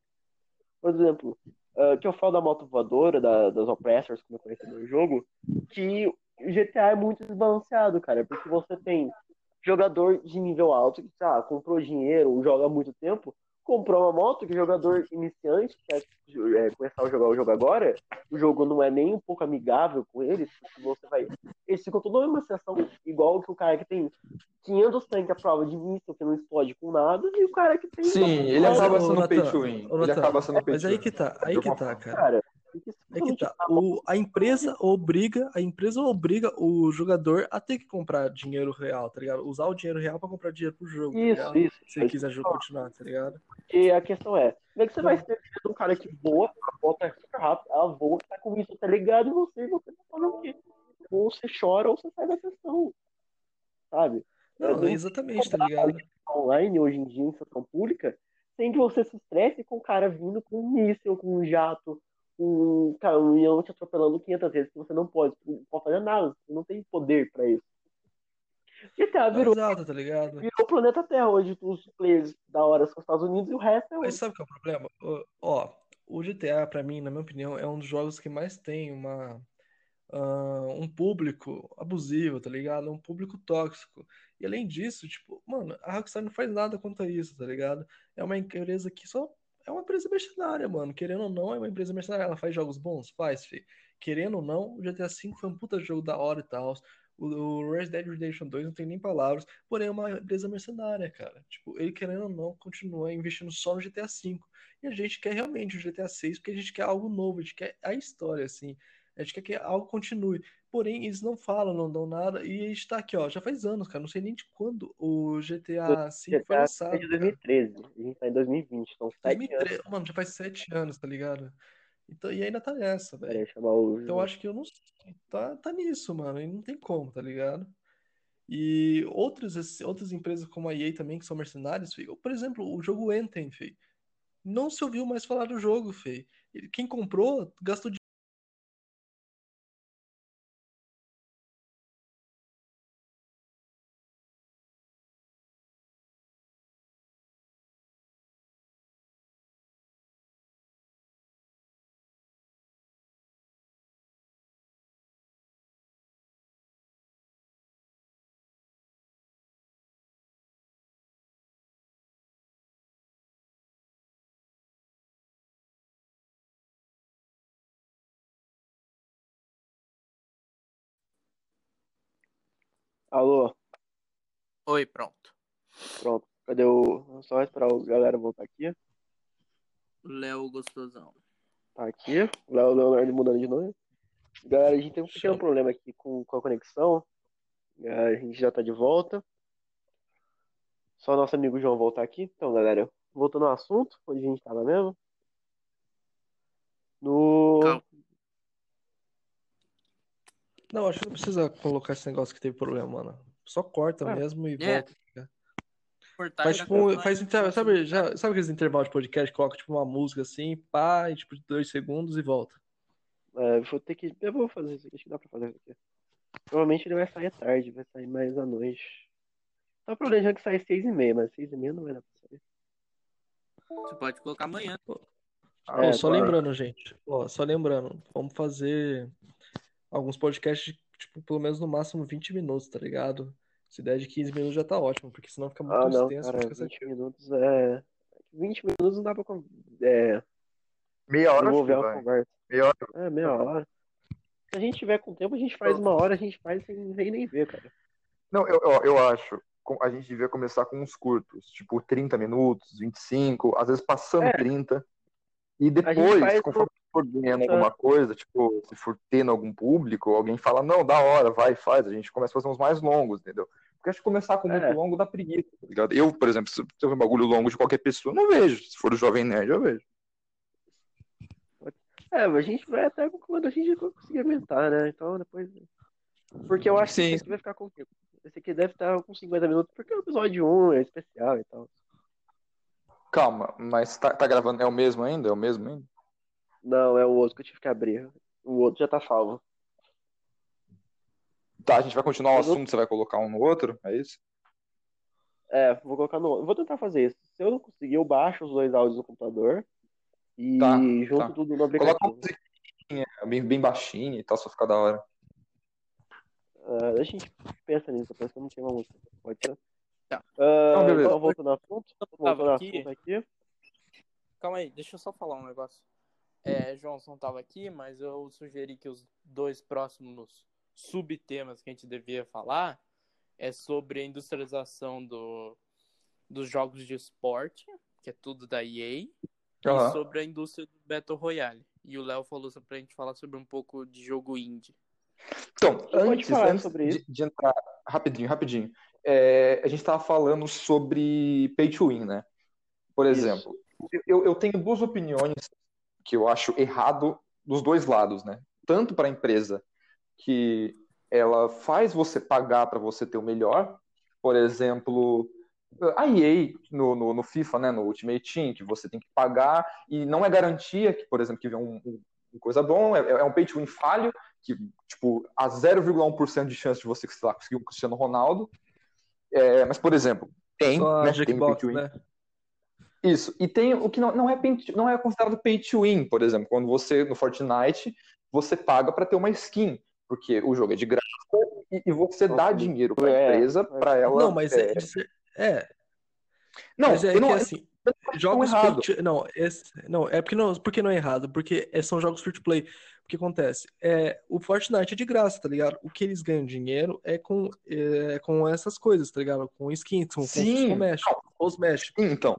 Por exemplo, uh, que eu falo da moto voadora, da, das oppressors, como eu conheci no jogo, que o GTA é muito desbalanceado, cara, porque você tem jogador de nível alto que ah, comprou dinheiro, joga muito tempo, comprou uma moto que jogador iniciante, que quer é, começar a jogar o jogo agora, o jogo não é nem um pouco amigável com eles, você vai. Eles ficam toda uma sessão igual que o cara que tem 500 tanques à prova de míssil que não explode com nada, e o cara que tem. Sim, ele acaba sendo pay to win. Ele acaba sendo pay Mas aí que tá, aí que tá, cara. É que tá. O, a empresa obriga, a empresa obriga o jogador a ter que comprar dinheiro real, tá ligado? Usar o dinheiro real para comprar dinheiro pro jogo. Isso, tá isso. Se ele quiser jogo continuar, tá ligado? E a questão é, como é que você vai ser um cara que voa, a volta é super rápido, ela voa, tá com isso, tá ligado em você, e você tá falando o quê? Ou você chora ou você sai da sessão. Sabe? Não, exatamente, tá ligado? Online, hoje em dia, em sessão pública, sem que você se estresse com o cara vindo com um míssil, com um jato, um caminhão te atropelando 500 vezes que você não pode, não pode fazer nada, você não tem poder para isso. GTA virou, Exato, tá ligado? virou o planeta Terra hoje, os players da hora são os Estados Unidos e o resto é Mas sabe qual é o problema? Ó, o GTA, para mim, na minha opinião, é um dos jogos que mais tem uma, uh, um público abusivo, tá ligado? Um público tóxico. E além disso, tipo, mano, a Rockstar não faz nada contra isso, tá ligado? É uma empresa que só é uma empresa mercenária, mano. Querendo ou não, é uma empresa mercenária. Ela faz jogos bons? Faz, fi. Querendo ou não, o GTA V foi um puta jogo da hora e tal. O Red Dead Redemption 2 não tem nem palavras, porém é uma empresa mercenária, cara. Tipo, ele querendo ou não, continua investindo só no GTA V. E a gente quer realmente o GTA 6 porque a gente quer algo novo, a gente quer a história, assim. A gente quer que algo continue. Porém, eles não falam, não dão nada. E a gente tá aqui, ó, já faz anos, cara. Não sei nem de quando o GTA V foi lançado. É de 2013. Cara. A gente tá em 2020, então sete 2013, anos. Mano, já faz sete anos, tá ligado? Então, e ainda tá nessa, velho. Então eu acho que eu não tá, tá nisso, mano. E não tem como, tá ligado? E outras, outras empresas como a EA também, que são mercenários, filho. por exemplo, o jogo Anthem, filho. Não se ouviu mais falar do jogo, filho. Quem comprou gastou Alô? Oi, pronto. Pronto. Cadê o. Só esperar a galera voltar aqui. Léo Gostosão. Tá aqui. Léo Leonardo mudando de nome. Galera, a gente tem um pequeno problema aqui com, com a conexão. A gente já tá de volta. Só nosso amigo João voltar aqui. Então, galera, voltando ao assunto, onde a gente tava mesmo. No. Calma. Não, acho que não precisa colocar esse negócio que teve problema, mano. Só corta ah, mesmo e é. volta. Cortar faz tipo, faz inter... sabe, já, sabe aqueles intervalos de podcast que coloca tipo uma música assim, pá, e, tipo dois segundos e volta. É, vou ter que. Eu vou fazer isso aqui, acho que dá pra fazer isso aqui. Provavelmente ele vai sair à tarde, vai sair mais à noite. Só o problema é que sai seis e meia, mas seis e meia não vai dar pra sair. Você pode colocar amanhã. É, só claro. lembrando, gente. Ó, só lembrando, vamos fazer alguns podcasts, tipo, pelo menos no máximo 20 minutos, tá ligado? Se der de 15 minutos já tá ótimo, porque senão fica muito ah, não, extenso. Cara, 20 minutos é. 20 minutos não dá pra é, Meia hora acho que desenvolver uma vai. conversa. Meia hora. É, meia hora. Se a gente tiver com tempo, a gente faz uma hora, a gente faz sem, sem nem ver, cara. Não, eu, eu, eu acho. A gente devia começar com uns curtos, tipo 30 minutos, 25, às vezes passando É. 30. E depois, conforme for ganhando É. alguma coisa, tipo, se for tendo algum público, alguém fala, não, da hora, vai, faz, a gente começa a fazer uns mais longos, entendeu? Porque acho que começar com muito É. longo dá preguiça, tá ligado? Eu, por exemplo, se eu ver um bagulho longo de qualquer pessoa, não vejo. Se for do Jovem Nerd, eu vejo. É, mas a gente vai até quando a gente conseguir aumentar, né? Então depois. Porque eu acho que Sim. esse aqui vai ficar com. Esse aqui deve estar com 50 minutos, porque é o episódio 1 é especial e tal. Calma, mas tá, tá gravando, é o mesmo ainda? É o mesmo ainda? Não, é o outro que eu tive que abrir. O outro já tá salvo. Tá, a gente vai continuar o Eu vou- assunto, você vai colocar um no outro, é isso? É, vou colocar no. eu Vou tentar fazer isso. Se eu não conseguir, eu baixo os dois áudios no computador e Tá, junto tá. tudo no Coloca uma aplicativo. musiquinha bem, bem baixinha e tal, só ficar da hora. Ah, a gente pensa nisso, eu penso que não tem uma música. Pode ser? Tá. Ah, Não, beleza. então, voltando ao assunto. Voltando ao assunto aqui. Calma aí, deixa eu só falar um negócio. É, Johnson não tava aqui, mas eu sugeri que os dois próximos subtemas que a gente devia falar é sobre a industrialização do, dos jogos de esporte, que é tudo da EA, Aham. e sobre a indústria do Battle Royale. E o Léo falou pra gente falar sobre um pouco de jogo indie. Então, antes, falar antes sobre de, de entrar, rapidinho, rapidinho, é, a gente estava falando sobre pay to win, né? Por exemplo, eu, eu tenho duas opiniões que eu acho errado dos dois lados, né? Tanto para a empresa que ela faz você pagar para você ter o melhor, por exemplo, a EA no, no, no FIFA, né, no Ultimate Team, que você tem que pagar e não é garantia que, por exemplo, que vem um, um- uma coisa bom, é, é um pay to win falho, que, tipo, há 0,1% de chance de você, sei lá, conseguir um Cristiano Ronaldo. É, mas, por exemplo, tem, Só né, tem pay to win. né? Isso. E tem o que não, não, é, não é considerado pay to win, por exemplo, quando você, no Fortnite, você paga para ter uma skin, porque o jogo é de graça e, e você dá dinheiro para a é, empresa é. para ela. Não, mas é, é, ser- é, não, mas é eu que não, assim, eu não acho jogos errado. free to- não, esse, não, é porque não, porque não é errado, porque é- são jogos free to play. O que acontece? É, o Fortnite é de graça, tá ligado? O que eles ganham dinheiro é com, é, com essas coisas, tá ligado? Com skins, com, com Sim, cosméticos, cosméticos. Sim, então.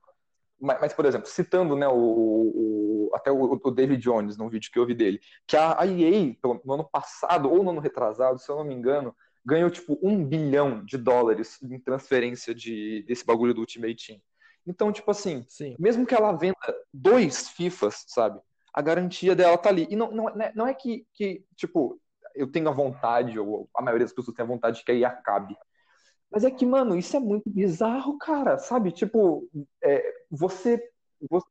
Mas, mas, por exemplo, citando, né, o, o- até o, o David Jones, num vídeo que eu vi dele, que a, a EA, pelo- no ano passado ou no ano retrasado, se eu não me engano, ganhou tipo um bilhão de dólares em transferência de, desse bagulho do Ultimate Team. Então, tipo assim, Sim. mesmo que ela venda dois FIFAs, sabe? A garantia dela tá ali. E não, não, é- não é que, que, tipo, eu tenho a vontade, ou a maioria das pessoas tem a vontade de que aí acabe. Mas é que, mano, isso é muito bizarro, cara, sabe? Tipo, é, você, você.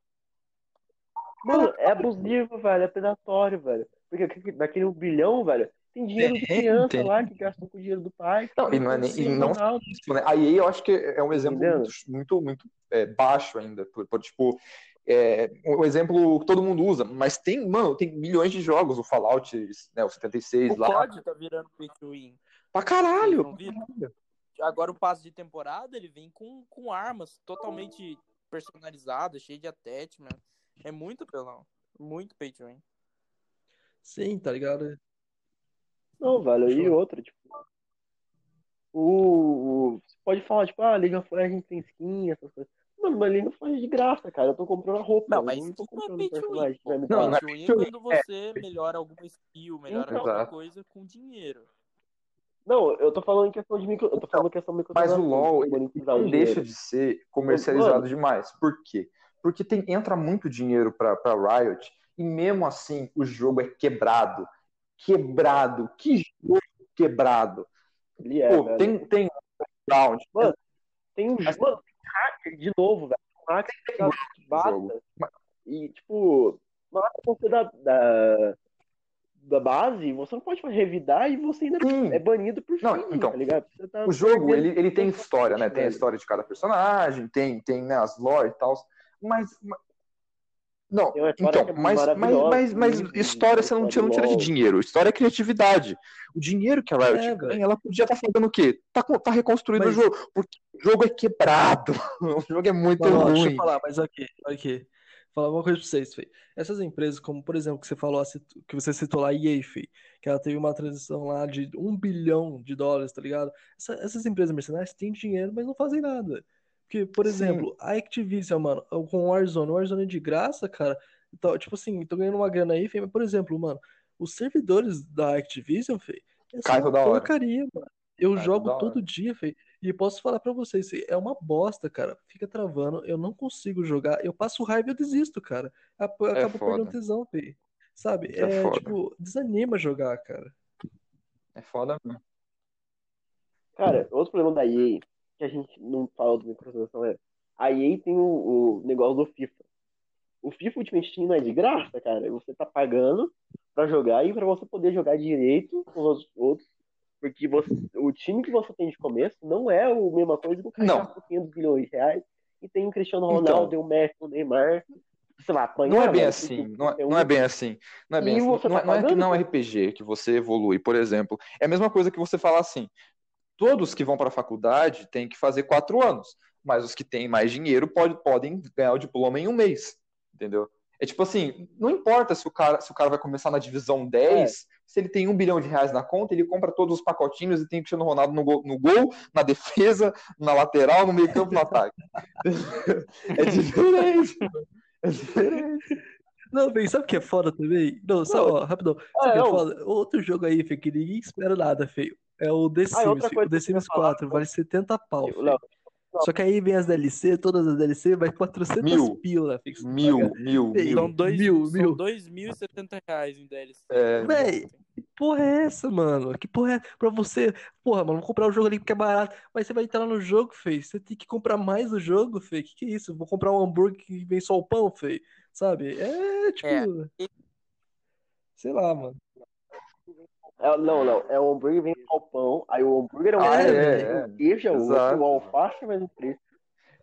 Mano, é abusivo, velho. É predatório, velho. Porque daquele um bilhão, velho, tem dinheiro de criança lá que gastam com o dinheiro do pai. Não, e não é nem- e não- Ronaldo. né? A EA eu acho que é um exemplo Entendeu? muito, muito, muito, é, baixo ainda. Por, por, tipo, é, um exemplo que todo mundo usa, mas tem, mano, tem milhões de jogos, o Fallout, né, o 76 O lá. COD tá virando pay to win. Pra caralho! não viram? Agora o passe de temporada ele vem com, com armas totalmente personalizadas, cheio de attachment. É muito pelão. Muito pay to win. Sim, tá ligado? Não, velho, e outra, tipo. O, o- Você pode falar, tipo, ah, League of Legends tem skin, essas coisas. Mano, mas League of Legends é de graça, cara. Eu tô comprando a roupa. Não, mas não tô isso não é comprando pay to win. personagem. Não, é Pay to win é quando você melhora alguma skill, melhora Então. alguma Exato. coisa com dinheiro. Não, eu tô falando em questão de micro. Eu tô falando em questão de Então, Mas o LoL, ele não deixa de ser comercializado Mano. demais. Por quê? Porque tem, entra muito dinheiro pra, pra Riot e mesmo assim o jogo é quebrado. Quebrado. Que jogo quebrado. Ele é, Pô, velho. tem, tem round. Mano, Tem um Mas- jogo. Mano, tem hacker de novo, velho. Um hacker que basta. E, tipo, uma hora da, da, da base, você não pode revidar e você ainda Sim. é banido por Não, fim, então, tá ligado? Você tá O jogo, ele, ele tem história, né? Tem a história de cada personagem, tem, tem né, as lore e tal. Mas, mas- Não, então, é mas, mas, mas, mas história você não tira, não tira de dinheiro. História é criatividade. O dinheiro que a Riot É, ganha, ela podia estar fazendo o quê? Tá, tá reconstruindo Mas- o jogo. Porque o jogo é quebrado. O jogo é muito Mano, ó, deixa eu ruim. falar, mas aqui, aqui. Falar uma coisa pra vocês, Fê. Essas empresas, como por exemplo, que você falou, que você citou lá, a EA, Fê, que ela teve uma transição lá de um bilhão de dólares, tá ligado? Essa- essas empresas mercenárias têm dinheiro, mas não fazem nada. Porque, por Sim. exemplo, a Activision, mano, com o Warzone, o Warzone é de graça, cara. Então, tipo assim, tô ganhando uma grana aí, Fê, mas, por exemplo, mano, os servidores da Activision, Fê, é Cai toda hora. porcaria, mano. Eu Cai jogo hora. todo dia, Fê. E posso falar pra vocês, é uma bosta, cara. Fica travando, eu não consigo jogar. Eu passo raiva e eu desisto, cara. Ap- Acabo perdendo foda. tesão, Fê. Sabe? Isso é É, tipo, desanima jogar, cara. É foda mesmo. Cara, outro problema da EA, que a gente não fala do microtransação é, a EA tem o, o negócio do FIFA. O FIFA Ultimate Team não é de graça, cara. Você tá pagando pra jogar e pra você poder jogar direito com os outros. Porque você, o time que você tem de começo não é a mesma coisa que o cara Não. gastou 500 bilhões de reais e tem o Cristiano Então. Ronaldo, o Messi, o Neymar. Sei lá, apanhar, Não é bem assim, não é, não é bem assim. Não é bem assim. Não, tá é- não é que não é. RPG que você evolui, por exemplo. É a mesma coisa que você falar assim: todos que vão para a faculdade têm que fazer quatro anos, mas os que têm mais dinheiro pode- podem ganhar o diploma em um mês, entendeu? É tipo assim, não importa se o cara, se o cara vai começar na divisão 10, se ele tem um bilhão de reais na conta, ele compra todos os pacotinhos e tem o Cristiano Ronaldo no gol, no gol, na defesa, na lateral, no meio campo, no ataque. É diferente. É diferente. Não, Fê, sabe o que é foda também? Não, só, ó, rapidão. Sabe o É, que é foda? Outro jogo aí, Fê, que ninguém espera nada, feio. É o The Ah, Sims, coisa O The Sims falar, 4 vale 70 pau, Eu- Só que aí vem as DLC, todas as DLC, vai 400 Mil. pila, Mil, paga. mil, Ei, São mil. dois, Mil, são mil. 2.070 reais em DLC. É, Véi, que porra é essa, mano? Que porra é pra você? Porra, mano, vou comprar o jogo ali porque é barato. Mas você vai entrar no jogo, Fê. Você tem que comprar mais o jogo, Fê. Que que é isso? Vou comprar um hambúrguer que vem só o pão, Fê. Sabe? É tipo. É. Sei lá, mano. É, não, não. É o hambúrguer vem com o pão. Aí o hambúrguer é um Ah, é, tem é. o queijo é outro, o alface é mais um preço.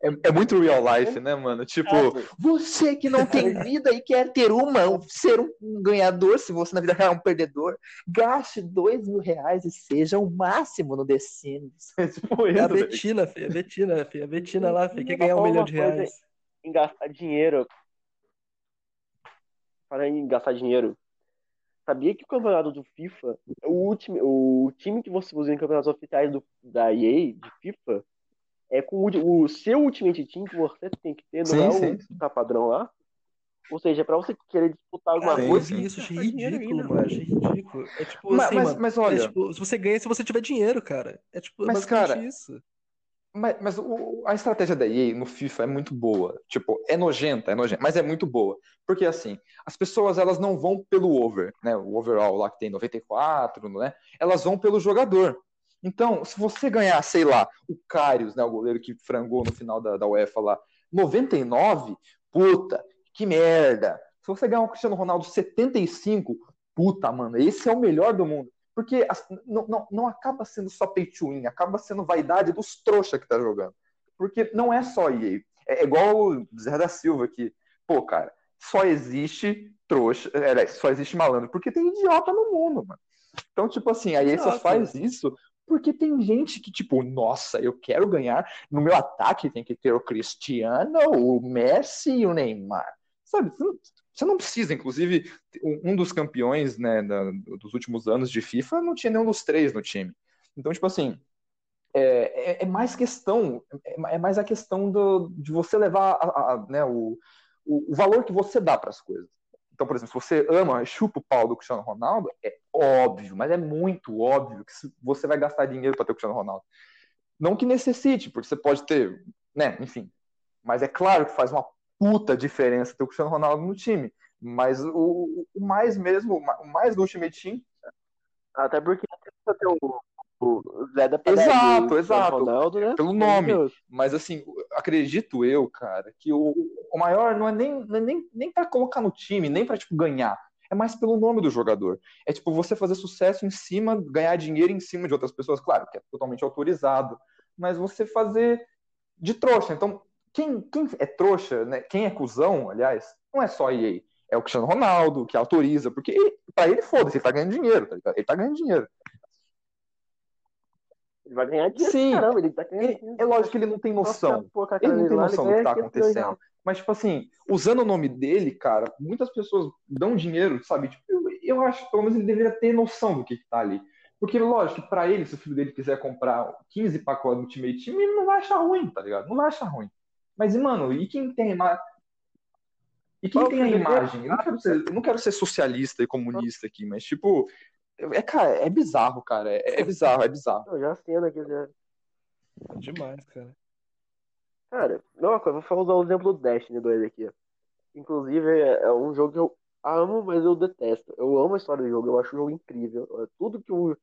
é, é muito real life, né, mano? Tipo, Sabe? você que não tem vida e quer ter uma, ser um, ganhador, se você na vida real é um perdedor, gaste dois mil reais e seja o máximo no The Sims. É tipo É a isso, velho. Betina, Fê. A Betina, Fê. A Betina lá, Fê. Quer ganhar um milhão de reais. Em gastar dinheiro. Para em gastar dinheiro. Sabia que o campeonato do FIFA, o, último, o time que você usa em campeonatos oficiais do, da EA, de FIFA, é com o, o seu Ultimate Team que você tem que ter, não Sim, é sim. o que tá padrão lá. Ou seja, pra você querer disputar alguma Cara, coisa, sim. isso, achei ridículo, ainda, mano. Achei ridículo. É tipo Mas, assim, mas, mano. mas É olha, tipo, se você ganha se você tiver dinheiro, cara. É tipo, Mas, cara, isso. Mas, mas o- a estratégia da EA no FIFA é muito boa. Tipo, é nojenta, é nojenta, mas é muito boa. Porque, assim, as pessoas elas não vão pelo over, né? O overall lá que tem 94, né? Elas vão pelo jogador. Então, se você ganhar, sei lá, o Karius, né? O goleiro que frangou no final da, da UEFA lá, 99, puta, que merda. Se você ganhar o Cristiano Ronaldo 75, puta, mano, esse é o melhor do mundo. Porque não, não, não acaba sendo só pay to win, acaba sendo vaidade dos trouxa que tá jogando. Porque não é só EA. É igual o Zé da Silva que, pô, cara, só existe trouxa, é, aliás, só existe malandro, porque tem idiota no mundo, mano. Então, tipo assim, a EA só Exato. faz isso porque tem gente que, tipo, nossa, eu quero ganhar, no meu ataque tem que ter o Cristiano, o Messi e o Neymar. Sabe, você não, precisa, inclusive, um dos campeões né, da- dos últimos anos de FIFA não tinha nenhum dos três no time. Então, tipo assim, é, é- é mais questão, é, é mais a questão do, de você levar a- a- né, o, o, o valor que você dá para as coisas. Então, por exemplo, se você ama, chupa o pau do Cristiano Ronaldo, é óbvio, mas é muito óbvio que você vai gastar dinheiro para ter o Cristiano Ronaldo. Não que necessite, porque você pode ter, né, enfim. Mas é claro que faz uma puta diferença ter o Cristiano Ronaldo no time. Mas o, o mais mesmo, o mais do Ultimate Team Até porque você tem o, o Zé da Padaria, Exato, exato. Ronaldo, né? Pelo nome. Mas assim, acredito eu, cara, que o, o maior não é nem, é nem, nem para colocar no time, nem para tipo, ganhar. É mais pelo nome do jogador. É tipo você fazer sucesso em cima, ganhar dinheiro em cima de outras pessoas, claro, que é totalmente autorizado. Mas você fazer de trouxa. Então, quem, quem é trouxa, né? Quem é cuzão, aliás, não é só a EA. É o Cristiano Ronaldo que autoriza, porque ele, pra ele, foda-se, ele tá ganhando dinheiro, tá ligado? Ele tá ganhando dinheiro. Ele vai ganhar dinheiro, Sim. caramba, ele tá ganhando dinheiro. é lógico que ele não tem noção. Ele não tem lá, noção do que tá 500 milhões de acontecendo. Mas, tipo assim, usando o nome dele, cara, muitas pessoas dão dinheiro, sabe? Tipo, eu, eu acho que pelo menos ele deveria ter noção do que, que tá ali. Porque, lógico, que pra ele, se o filho dele quiser comprar 15 pacotes do Ultimate Team, ele não vai achar ruim, tá ligado? Não vai achar ruim. Mas, mano, e quem tem a E quem tem a dele? imagem? Eu não, quero ser, eu não quero ser socialista e comunista aqui, mas, tipo, é, cara, é bizarro, cara. É, é bizarro, é bizarro. Eu já cena aqui, já. Demais, cara. Cara, não, eu vou falar usar o exemplo do Destiny 2 aqui. ó. Inclusive, é é um jogo que eu amo, mas eu detesto. Eu amo a história do jogo, eu acho o jogo incrível. É Tudo que o,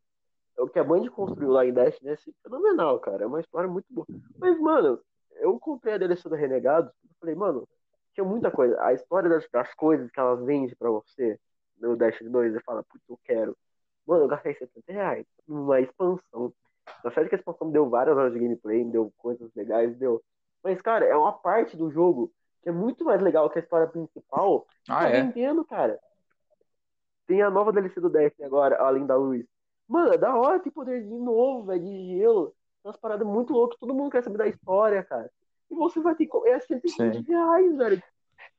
o que a Band construiu lá em Destiny é fenomenal, cara. É uma história muito boa. Mas, mano, eu comprei a DLC do Renegado, eu falei, mano, tinha muita coisa. A história das, das coisas que elas vendem pra você no Destiny 2, você fala, putz, eu quero. Mano, eu gastei 70 reais numa expansão. Tá certo que a expansão me deu várias horas de gameplay, me deu coisas legais, deu. Mas, cara, é uma parte do jogo que é muito mais legal que a história principal. Ah, tá é. vendendo, cara. Tem a nova DLC do Destiny agora, além da luz. Mano, é da hora, tem poderzinho novo, velho, de gelo. Umas paradas muito loucas, todo mundo quer saber da história, cara. E você vai ter que. É 120 Sim. reais, velho.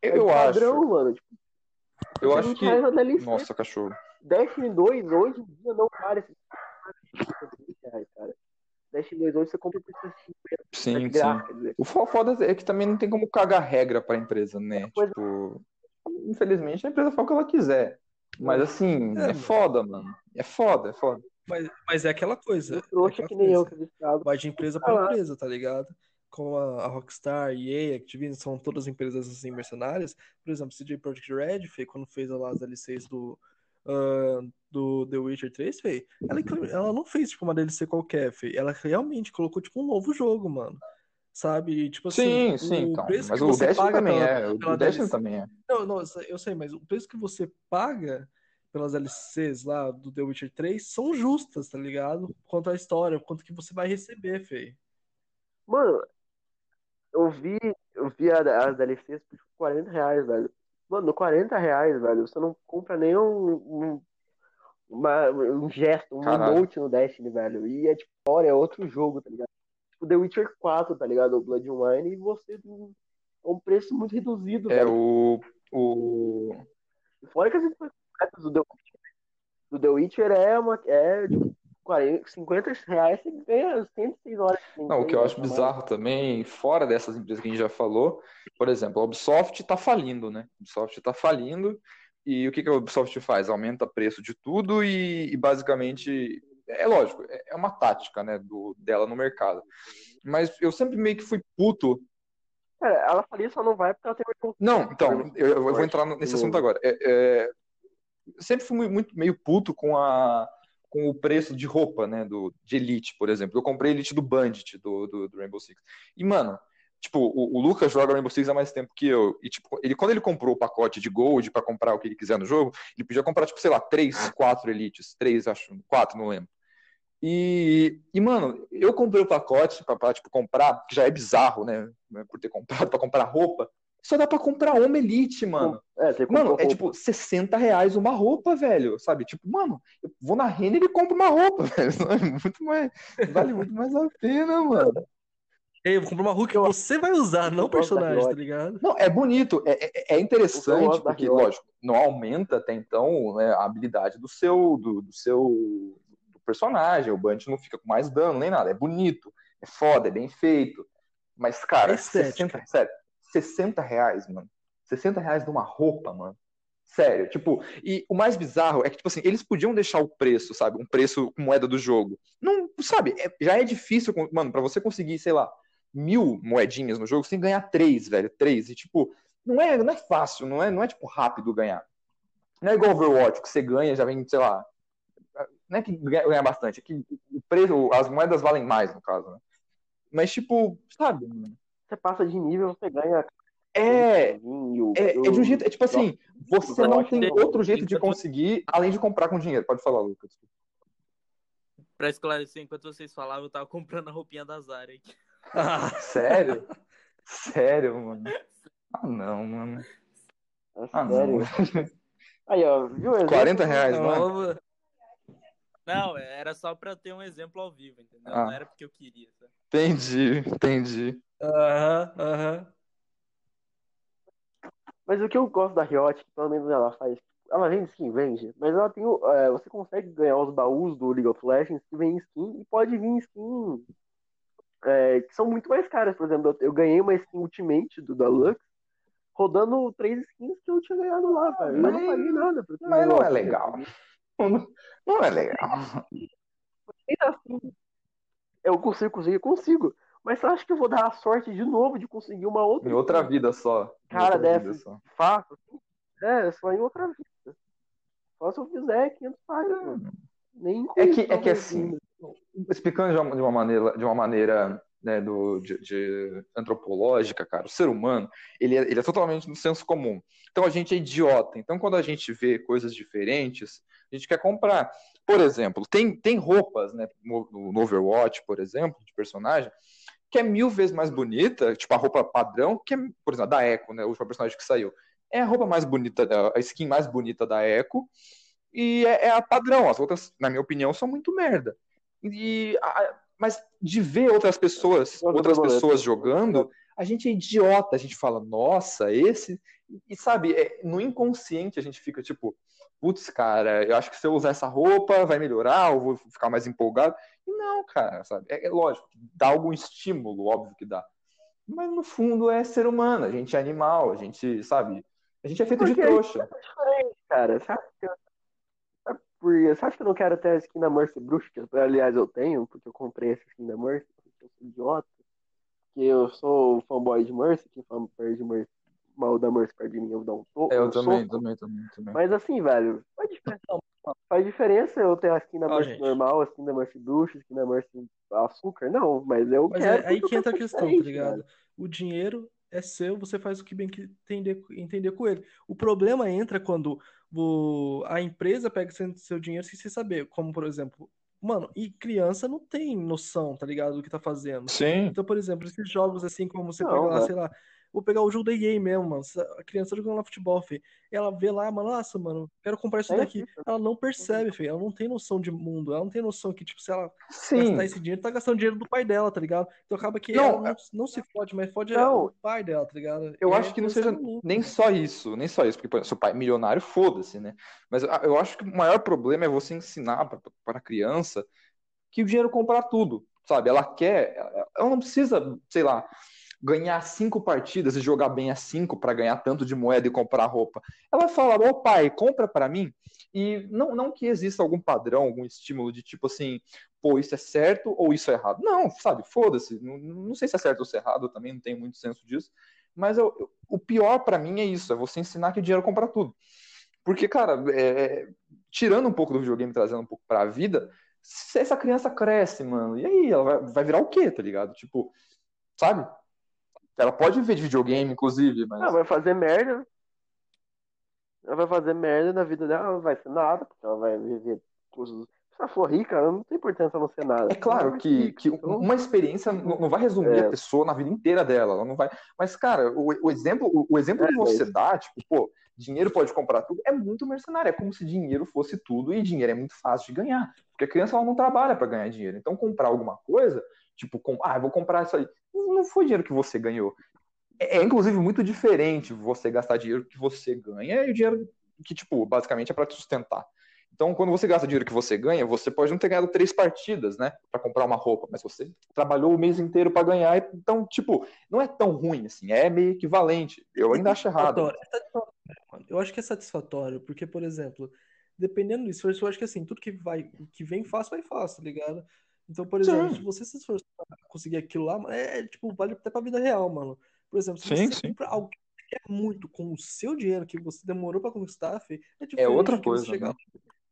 É Eu padrão, acho. mano. Tipo, Eu 120 acho que. Nossa, cachorro. Destiny 2 hoje em dia não vale esses 120 reais, cara. Destiny 2 hoje você compra por 150 Sim, de sim. graça, quer dizer. O fo- foda é que também não tem como cagar regra pra empresa, né? Pois- Tipo, infelizmente a empresa faz o que ela quiser. Mas assim, É, é, foda, mano. É foda, é foda. Mas, mas é aquela coisa. Um É trouxa aquela que nem eu, coisa. que é viciado. Vai de empresa para empresa, tá ligado? Como a, a Rockstar, EA, Activision, são todas empresas assim mercenárias. Por exemplo, CJ Projekt Red, fei, quando fez lá as DLCs do, ah, do The Witcher 3, fei, ela, ela não fez tipo uma DLC qualquer, fei. Ela realmente colocou tipo um novo jogo, mano. Sabe? E, Tipo assim, Sim, sim, o então. preço Mas que o você Destiny paga também pela- é. O pela Destiny DLC. também é. Não, não, eu sei, mas o preço que você paga pelas DLCs lá do The Witcher 3 são justas, tá ligado? Quanto à história, quanto que você vai receber, fei. Mano, eu vi, eu vi a- as DLCs por 40 reais, velho. Mano, 40 reais, velho, você não compra nem um, um, uma- um gesto, um Caralho. emote no Destiny, velho. E é tipo, olha, é outro jogo, tá ligado? Tipo The Witcher 4, tá ligado? O Blood and Wine, e você tem um preço muito reduzido, É velho. o. O. Fora que as completas do The Witcher, do The Witcher é uma. É tipo 40, 50 reais você ganha 106 horas de Não, o que eu acho mais. bizarro também, fora dessas empresas que a gente já falou, por exemplo, a Ubisoft tá falindo, né? A Ubisoft tá falindo e o que que a Ubisoft faz? Aumenta o preço de tudo e, e basicamente, é lógico, é é uma tática, né, do, dela no mercado. Mas eu sempre meio que fui puto Cara, ela falia só não vai porque ela tem Não, então, eu, eu vou entrar nesse assunto agora. É, é, sempre fui mu- muito meio puto com a com o preço de roupa, né, do de Elite, por exemplo. Eu comprei Elite do Bandit, do, do, do Rainbow Six. E, mano, tipo, o, o Lucas joga Rainbow Six há mais tempo que eu. E, tipo, ele, quando ele comprou o pacote de Gold pra comprar o que ele quiser no jogo, ele podia comprar, tipo, sei lá, três, quatro Elites. Três, acho, quatro, não lembro. E, e, mano, eu comprei o pacote pra, tipo, comprar, que já é bizarro, né? né, Por ter comprado pra comprar roupa. Só dá pra comprar uma Elite, mano. É, você Mano, é roupa. tipo 60 reais uma roupa, velho. Sabe? Tipo, mano, eu vou na Renner e compro uma roupa, velho. É muito mais, vale muito mais a pena, mano. Ei, eu vou comprar uma Hulk que você vai usar, não o personagem, tá ligado? Não, é bonito, é, é- é interessante, porque, lógico, não aumenta até então né, a habilidade do seu, do, do seu do personagem. O Band não fica com mais dano nem nada. É bonito, é foda, é bem feito. Mas, cara, É estética. 60, sério, 60 reais, mano. 60 reais de uma roupa, mano. Sério, tipo, e o mais bizarro é que, tipo assim, eles podiam deixar o preço, sabe? Um preço com moeda do jogo. Não, sabe, é- já é difícil, mano, pra você conseguir, sei lá, mil moedinhas no jogo, você tem que ganhar três, velho, três. E, tipo, não é, não é fácil, não é, não é, tipo, rápido ganhar. Não é igual Overwatch, que você ganha, já vem, sei lá. Não é que ganha bastante, é que o preço, as moedas valem mais, no caso, né? Mas, tipo, sabe? mano? Você passa de nível, você ganha. É, vinho, é, é de um jeito, é tipo assim, você não tem outro jeito de enquanto- conseguir além de comprar com dinheiro. Pode falar, Lucas. Pra esclarecer, enquanto vocês falavam, eu tava comprando a roupinha da Zara aqui. Ah, Sério? Sério, mano? Ah, não, mano. É Ah, sério. não. Aí, ó, viu? o exemplo? 40 reais, Não, mano. Não, era só pra ter um exemplo ao vivo, entendeu? Ah. Não era porque eu queria. sabe? Entendi, entendi. Aham, aham. Mas o que eu gosto da Riot, que pelo menos ela faz, ela vende skin, vende, mas ela tem, o- é, você consegue ganhar os baús do League of Legends que vem skin e pode vir skin é, que são muito mais caras. Por exemplo, eu, eu ganhei uma skin Ultimate do da Lux rodando três skins que eu tinha ganhado lá, velho. Eu não Mas- paguei nada. Mas não é legal. Não é legal. Assim, eu consigo, consigo, eu consigo. Mas você acha que eu vou dar a sorte de novo de conseguir uma outra Em outra vida só. Cara, vida só. assim? É, só em outra vida. Só se eu fizer 500 páginas, mano. Nem É que, é que assim, explicando de uma, de uma maneira, de uma maneira né, do, de, de antropológica, cara, o ser humano, ele é, ele é totalmente no senso comum. Então a gente é idiota. Então quando a gente vê coisas diferentes, a gente quer comprar. Por exemplo, tem, tem roupas, né, no, no Overwatch, por exemplo, de personagem, que é mil vezes mais bonita, tipo a roupa padrão, que é, por exemplo, da Echo, né, o último personagem que saiu. É a roupa mais bonita, a skin mais bonita da Echo, e é, é a padrão. As outras, na minha opinião, são muito merda. E, a- mas de ver outras pessoas, outras pessoas jogando, a gente é idiota. A gente fala, nossa, esse. E sabe, é, no inconsciente a gente fica tipo, putz, cara, eu acho que se eu usar essa roupa vai melhorar, eu vou ficar mais empolgado. E não, cara, sabe? É, é lógico, dá algum estímulo, óbvio que dá. Mas no fundo é ser humano, a gente é animal, a gente, sabe? A gente é feito de Porque- trouxa. Cara, sabe que eu... sabe por... você acha que eu não quero ter a skin da Mercy Bruxa? Que, aliás, eu tenho, porque eu comprei essa skin da Mercy, porque eu sou idiota. Que eu sou fanboy de Mercy, que fã perde Mercy, mal da Mercy perto de mim, eu dou um, to... É, eu um também, soco. também, também, também. Mas assim, velho, faz diferença. Faz diferença eu ter a skin da Ó, Mercy gente. normal, a skin da Mercy Bruxa, a skin da Mercy açúcar? Não, mas eu Mas quero. é aí que entra a questão, tá ligado? velho. O dinheiro é seu, você faz o que bem que entender, entender com ele. O problema entra quando o- a empresa pega seu, seu dinheiro sem você saber. Como, por exemplo, mano, e criança não tem noção, tá ligado, do que tá fazendo. Sim, Então, por exemplo, esses jogos assim, como você Não, pega lá, velho. sei lá, vou pegar o jogo da EA mesmo, mano. A criança jogando lá futebol, filho. Ela vê lá, mano, nossa, mano, quero comprar isso É daqui. isso. Ela não percebe, filho. Ela não tem noção de mundo. Ela não tem noção que, tipo, se ela sim. gastar esse dinheiro, tá gastando dinheiro do pai dela, tá ligado? Então acaba que Não, ela não, não se fode, mas fode Não. o pai dela, tá ligado? Eu acho que não seja nem só isso, nem só isso, porque por exemplo, seu pai é milionário, foda-se, né? Mas eu- acho que o maior problema é você ensinar para a criança que o dinheiro compra tudo, sabe? Ela quer, ela não precisa, sei lá, ganhar cinco partidas e jogar bem as cinco para ganhar tanto de moeda e comprar roupa. Ela fala, ô pai, compra para mim. E não, não que exista algum padrão, algum estímulo de tipo assim, pô, isso é certo ou isso é errado. Não, sabe, foda-se. Não, não sei se é certo ou se é errado, eu também não tenho muito senso disso. Mas eu- eu- o pior para mim é isso, é você ensinar que dinheiro compra tudo. Porque, cara, é, tirando um pouco do videogame, trazendo um pouco pra vida, se essa criança cresce, mano, e aí? Ela vai, vai virar o quê, tá ligado? Tipo, sabe? Ela pode viver de videogame, inclusive, mas. Ela vai fazer merda. Ela vai fazer merda na vida dela, ela não vai ser nada, porque ela vai viver coisas. Se ela for rica, não tem importância não ser nada. É claro que, que então- uma experiência não vai resumir É. a pessoa na vida inteira dela, ela não vai. Mas, cara, o, o exemplo, o, o exemplo É, que você dá, tipo, pô, dinheiro pode comprar tudo, é muito mercenário. É como se dinheiro fosse tudo e dinheiro é muito fácil de ganhar. Porque a criança ela não trabalha para ganhar dinheiro. Então, comprar alguma coisa, tipo, com, ah, vou comprar isso aí, não foi dinheiro que você ganhou. É, é, inclusive muito diferente você gastar dinheiro que você ganha e o dinheiro que, tipo, basicamente é para te sustentar. Então, quando você gasta dinheiro que você ganha, você pode não ter ganhado três partidas, né, para comprar uma roupa, mas você trabalhou o mês inteiro para ganhar, então, tipo, não é tão ruim assim, é meio equivalente. Eu ainda acho errado. É. Eu acho que é satisfatório, porque, por exemplo, dependendo do esforço, eu acho que assim, tudo que vai, que vem fácil, vai fácil, tá ligado? Então, por exemplo, Sim. se você se esforçar pra conseguir aquilo lá, mano, é, tipo, vale até pra vida real, mano. Por exemplo, se Sim, você sim. compra algo que você quer muito com o seu dinheiro que você demorou pra conquistar, é É diferente outra que você coisa, chegar, né?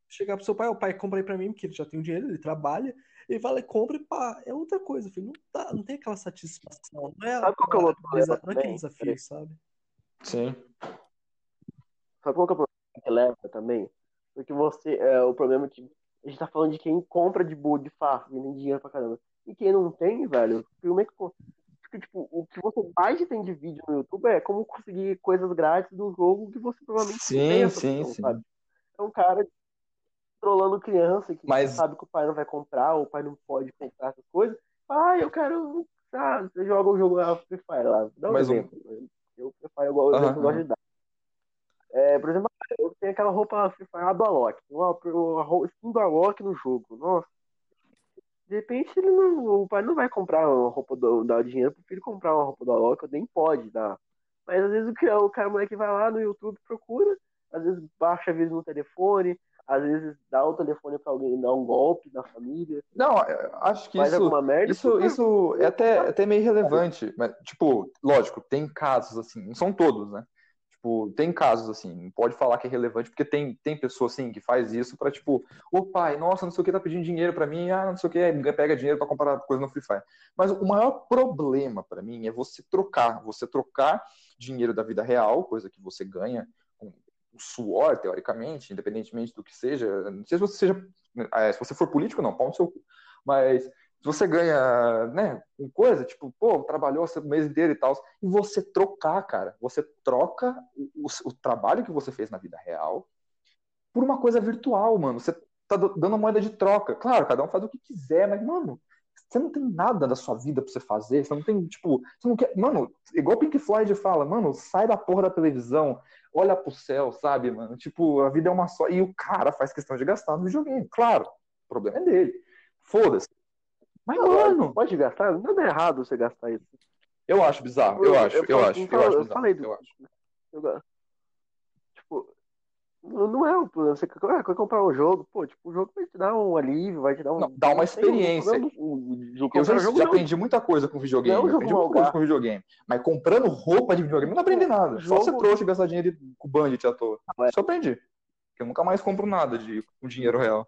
chegar pro seu pai, o pai compra aí pra mim, porque ele já tem o dinheiro, ele trabalha, ele e compra e pá, é outra coisa, filho. Não, tá, não tem aquela satisfação, não é, Sabe qual que é o outro problema não é aquele desafio, sabe? Sim. Sabe qual que é o problema que leva também? Porque você, é, o problema é que a gente tá falando de quem compra de boa, de fácil, vendendo dinheiro pra caramba. E quem não tem, velho, como é que. tipo, o que você mais tem de vídeo no YouTube é como conseguir coisas grátis do jogo que você provavelmente não tem Sim, essa sim, opção, sim. sabe? É um cara trolando criança que Mas- sabe que o pai não vai comprar, ou o pai não pode comprar essas coisas. Ah, eu quero. Ah, você joga o jogo lá, Free Fire lá. Dá um Mas um- exemplo. Eu, Free Fire, eu, Aham, eu gosto de dar. É, por exemplo, eu tenho aquela roupa Fire do Alok. A ro- skin do Alok no jogo. Nossa. De repente ele não, o pai não vai comprar uma roupa do, dar dinheiro pro filho comprar uma roupa do Alok, nem pode dar. Mas às vezes o cara, o cara o moleque vai lá no YouTube, procura, às vezes baixa vídeo no telefone, às vezes dá o telefone pra alguém dar um golpe na família, Não, eu acho que isso, merda. isso, e, isso é até, até meio relevante. Mas, tipo, lógico, tem casos assim, não são todos, né? Tipo, tem casos assim, pode falar que é relevante, porque tem, tem pessoa assim que faz isso pra, tipo, ô pai, nossa, não sei o que, tá pedindo dinheiro pra mim, ah, não sei o que, pega dinheiro pra comprar coisa no Free Fire. Mas o maior problema pra mim é você trocar, você trocar dinheiro da vida real, coisa que você ganha com suor, teoricamente, independentemente do que seja. Não sei se você seja. é, se você for político, não, pau no seu cu. Mas você ganha, né, com coisa, tipo, pô, trabalhou o mês inteiro e tal, e você trocar, cara, você troca o, o, trabalho que você fez na vida real por uma coisa virtual, mano. Você tá do- dando moeda de troca. Claro, cada um faz o que quiser, mas, mano, você não tem nada da sua vida pra você fazer, você não tem, tipo, você não quer. Mano, igual o Pink Floyd fala, mano, sai da porra da televisão, olha pro céu, sabe, mano? Tipo, a vida é uma só. E o cara faz questão de gastar no videogame. Claro, o problema é dele. Foda-se. Mas, mano, Pode gastar? Nada é errado você gastar isso. eu acho bizarro, eu acho, eu acho, eu falo- acho eu bizarro, falei do- eu acho. Eu- Tipo, não não é o problema. Você quer, ah, quer comprar um jogo, pô, tipo, o jogo vai te dar um alívio, vai te dar um. Não, dá uma não experiência. o- o jogo- Eu já, jogo já não. aprendi muita coisa com videogame. Não é um eu jogo aprendi muita coisa com videogame. Mas comprando roupa de videogame, eu não aprendi nada. Só Jogo- você trouxe gastar dinheiro com bandit à toa. Ué. Isso eu aprendi. Porque eu nunca mais compro nada de, com dinheiro real.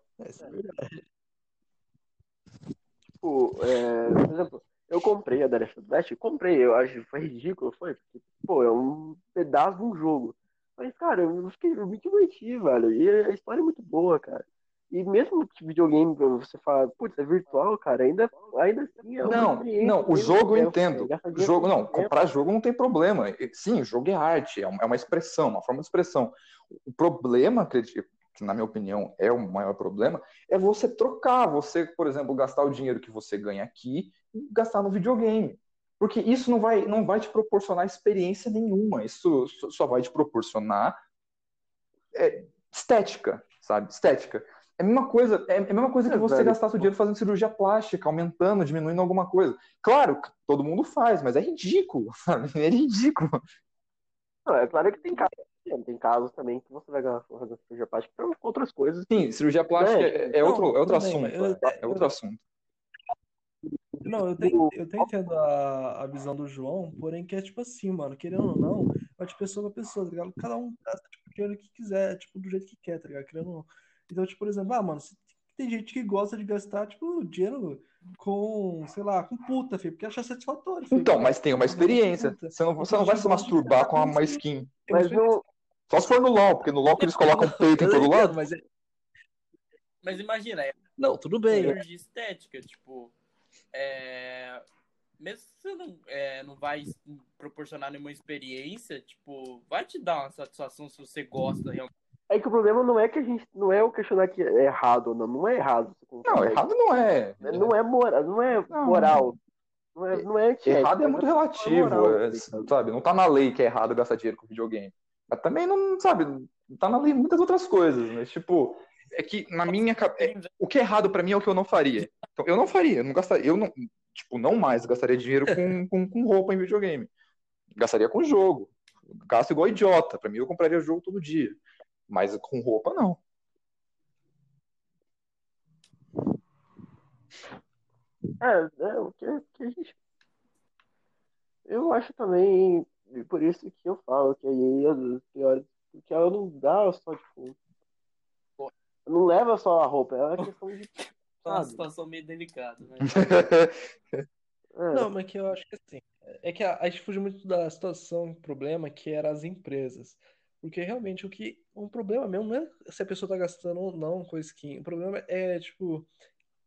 Tipo, é, por exemplo, eu comprei a The Last of Us, comprei, eu acho que foi ridículo, foi, porque, pô, é um pedaço de um jogo. Mas, cara, eu, fiquei, eu me diverti, velho, e a história é muito boa, cara. E mesmo que videogame, você fala, putz, é virtual, cara, ainda, ainda assim é Não, não, o jogo eu é, entendo. O jogo, não, comprar jogo não tem problema. Sim, o jogo é arte, é é uma expressão, uma forma de expressão. O problema, acredito, que na minha opinião é o maior problema, é você trocar, você, por exemplo, gastar o dinheiro que você ganha aqui e gastar no videogame. Porque isso não vai, não vai te proporcionar experiência nenhuma. Isso só- vai te proporcionar é, estética, sabe? Estética. É a mesma coisa, é a mesma coisa que É, você velho. gastar seu dinheiro fazendo cirurgia plástica, aumentando, diminuindo alguma coisa. Claro, que todo mundo faz, mas é ridículo, sabe? É ridículo. É claro que tem casos, tem casos também que você vai fazer cirurgia plástica para outras coisas. Sim, cirurgia plástica É, é, é outro, é outro assunto. eu- é outro assunto. Não, eu tenho, eu tenho entendo a, a visão do João, porém que é tipo assim, mano, querendo ou não, vai de pessoa pra pessoa, tá ligado? Cada um gasta tipo, o dinheiro que quiser, tipo, do jeito que quer, tá ligado? Querendo ou não. Então, tipo, por exemplo, ah, mano, se- tem gente que gosta de gastar, tipo, dinheiro com, sei lá, com puta, filho, porque acha satisfatório, filho. Então, mas tem uma experiência. Você não, você não vai se masturbar com uma skin. Mas não, Só se for no LoL, porque no LoL que eles colocam peito em todo lado. mas é... Mas imagina, é Não, tudo bem. energia estética, tipo, é, mesmo que você não, é, não vai proporcionar nenhuma experiência, tipo, vai te dar uma satisfação se você gosta realmente. é que o problema não é que a gente não é o questionar que é errado ou não, não é errado. Não, errado não é. Não é moral, não é Não. moral. Não é, não é ética, Errado é muito relativo, moral, é, tá ligado? sabe? Não tá na lei que é errado gastar dinheiro com videogame. Mas também não, sabe, tá na lei muitas outras coisas, mas tipo, é que na minha cabeça, o que é errado pra mim é o que eu não faria. Então, eu não faria, eu não gastaria, eu não, tipo, não mais gastaria dinheiro com, com, com roupa em videogame. Gastaria com jogo. Gasto igual idiota. Pra mim, eu compraria jogo todo dia. Mas com roupa, não. É, é o que, que a gente. Eu acho também, e por isso que eu falo que aí às vezes pior, porque ela não dá só, tipo. Não leva só a roupa, é uma questão de. É uma situação meio delicada, né? É, Não, mas que eu acho que assim, é que a, a gente fugiu muito da situação, problema que era as empresas. Porque realmente o que, um problema mesmo não é se a pessoa tá gastando ou não com skin. O problema é, tipo,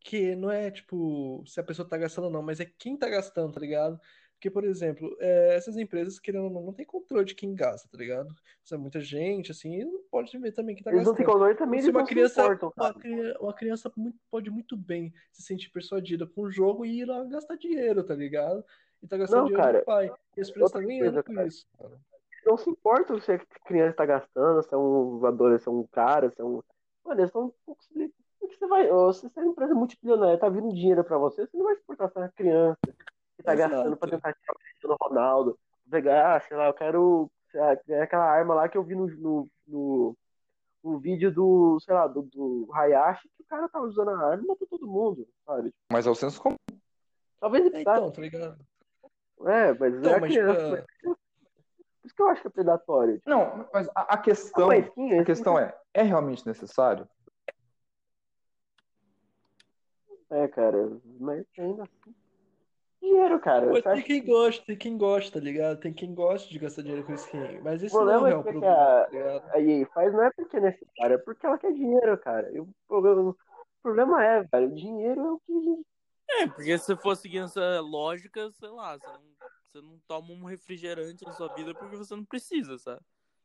que não é, tipo, se a pessoa tá gastando ou não, mas é quem tá gastando, tá ligado? Porque, por exemplo, é, essas empresas, querendo ou não, não tem controle de quem gasta, tá ligado? Isso é muita gente, assim, e não pode ver também quem tá Eles não têm gastando. controle também, Se eles uma não se criança, importam, uma, uma criança muito- pode muito bem se sentir persuadida com o jogo e ir lá gastar dinheiro, tá ligado? E tá gastando Não, dinheiro cara, do pai. E as pessoas estão ganhando com isso, cara. não se importam se a criança tá gastando, se é um adolescente, se é um cara, se é um. Mano, eles estão. Porque você vai. Se você é uma empresa multimilionária tá vindo dinheiro pra você, você não vai se importar se é uma criança que tá Exato. gastando pra tentar tirar o Cristiano Ronaldo. Pegar, ah, sei lá, eu quero. lá, é aquela arma lá que eu vi no, no, no, no vídeo do, sei lá, do, do Hayashi, que o cara tava usando a arma e matou todo mundo, sabe? Mas é o senso comum. Talvez ele É, então, tá ligado? É, mas Então, é mas, criança. tipo, Por isso que eu acho que é predatório. Tipo, Não, mas a, a questão, uma skin, a questão é, é realmente necessário? É, cara, mas ainda assim. Dinheiro, cara. Mas tem quem gosta, tem quem gosta, tá ligado? Tem quem gosta de gastar dinheiro com skin. Mas esse não é o problema é real que problema, a- tá a EA faz não é porque é necessário, é porque ela quer dinheiro, cara. E o problema, o problema é, velho, o dinheiro é o que. É, porque se for seguindo essa lógica, sei lá, você não, você não toma um refrigerante na sua vida porque você não precisa, sabe?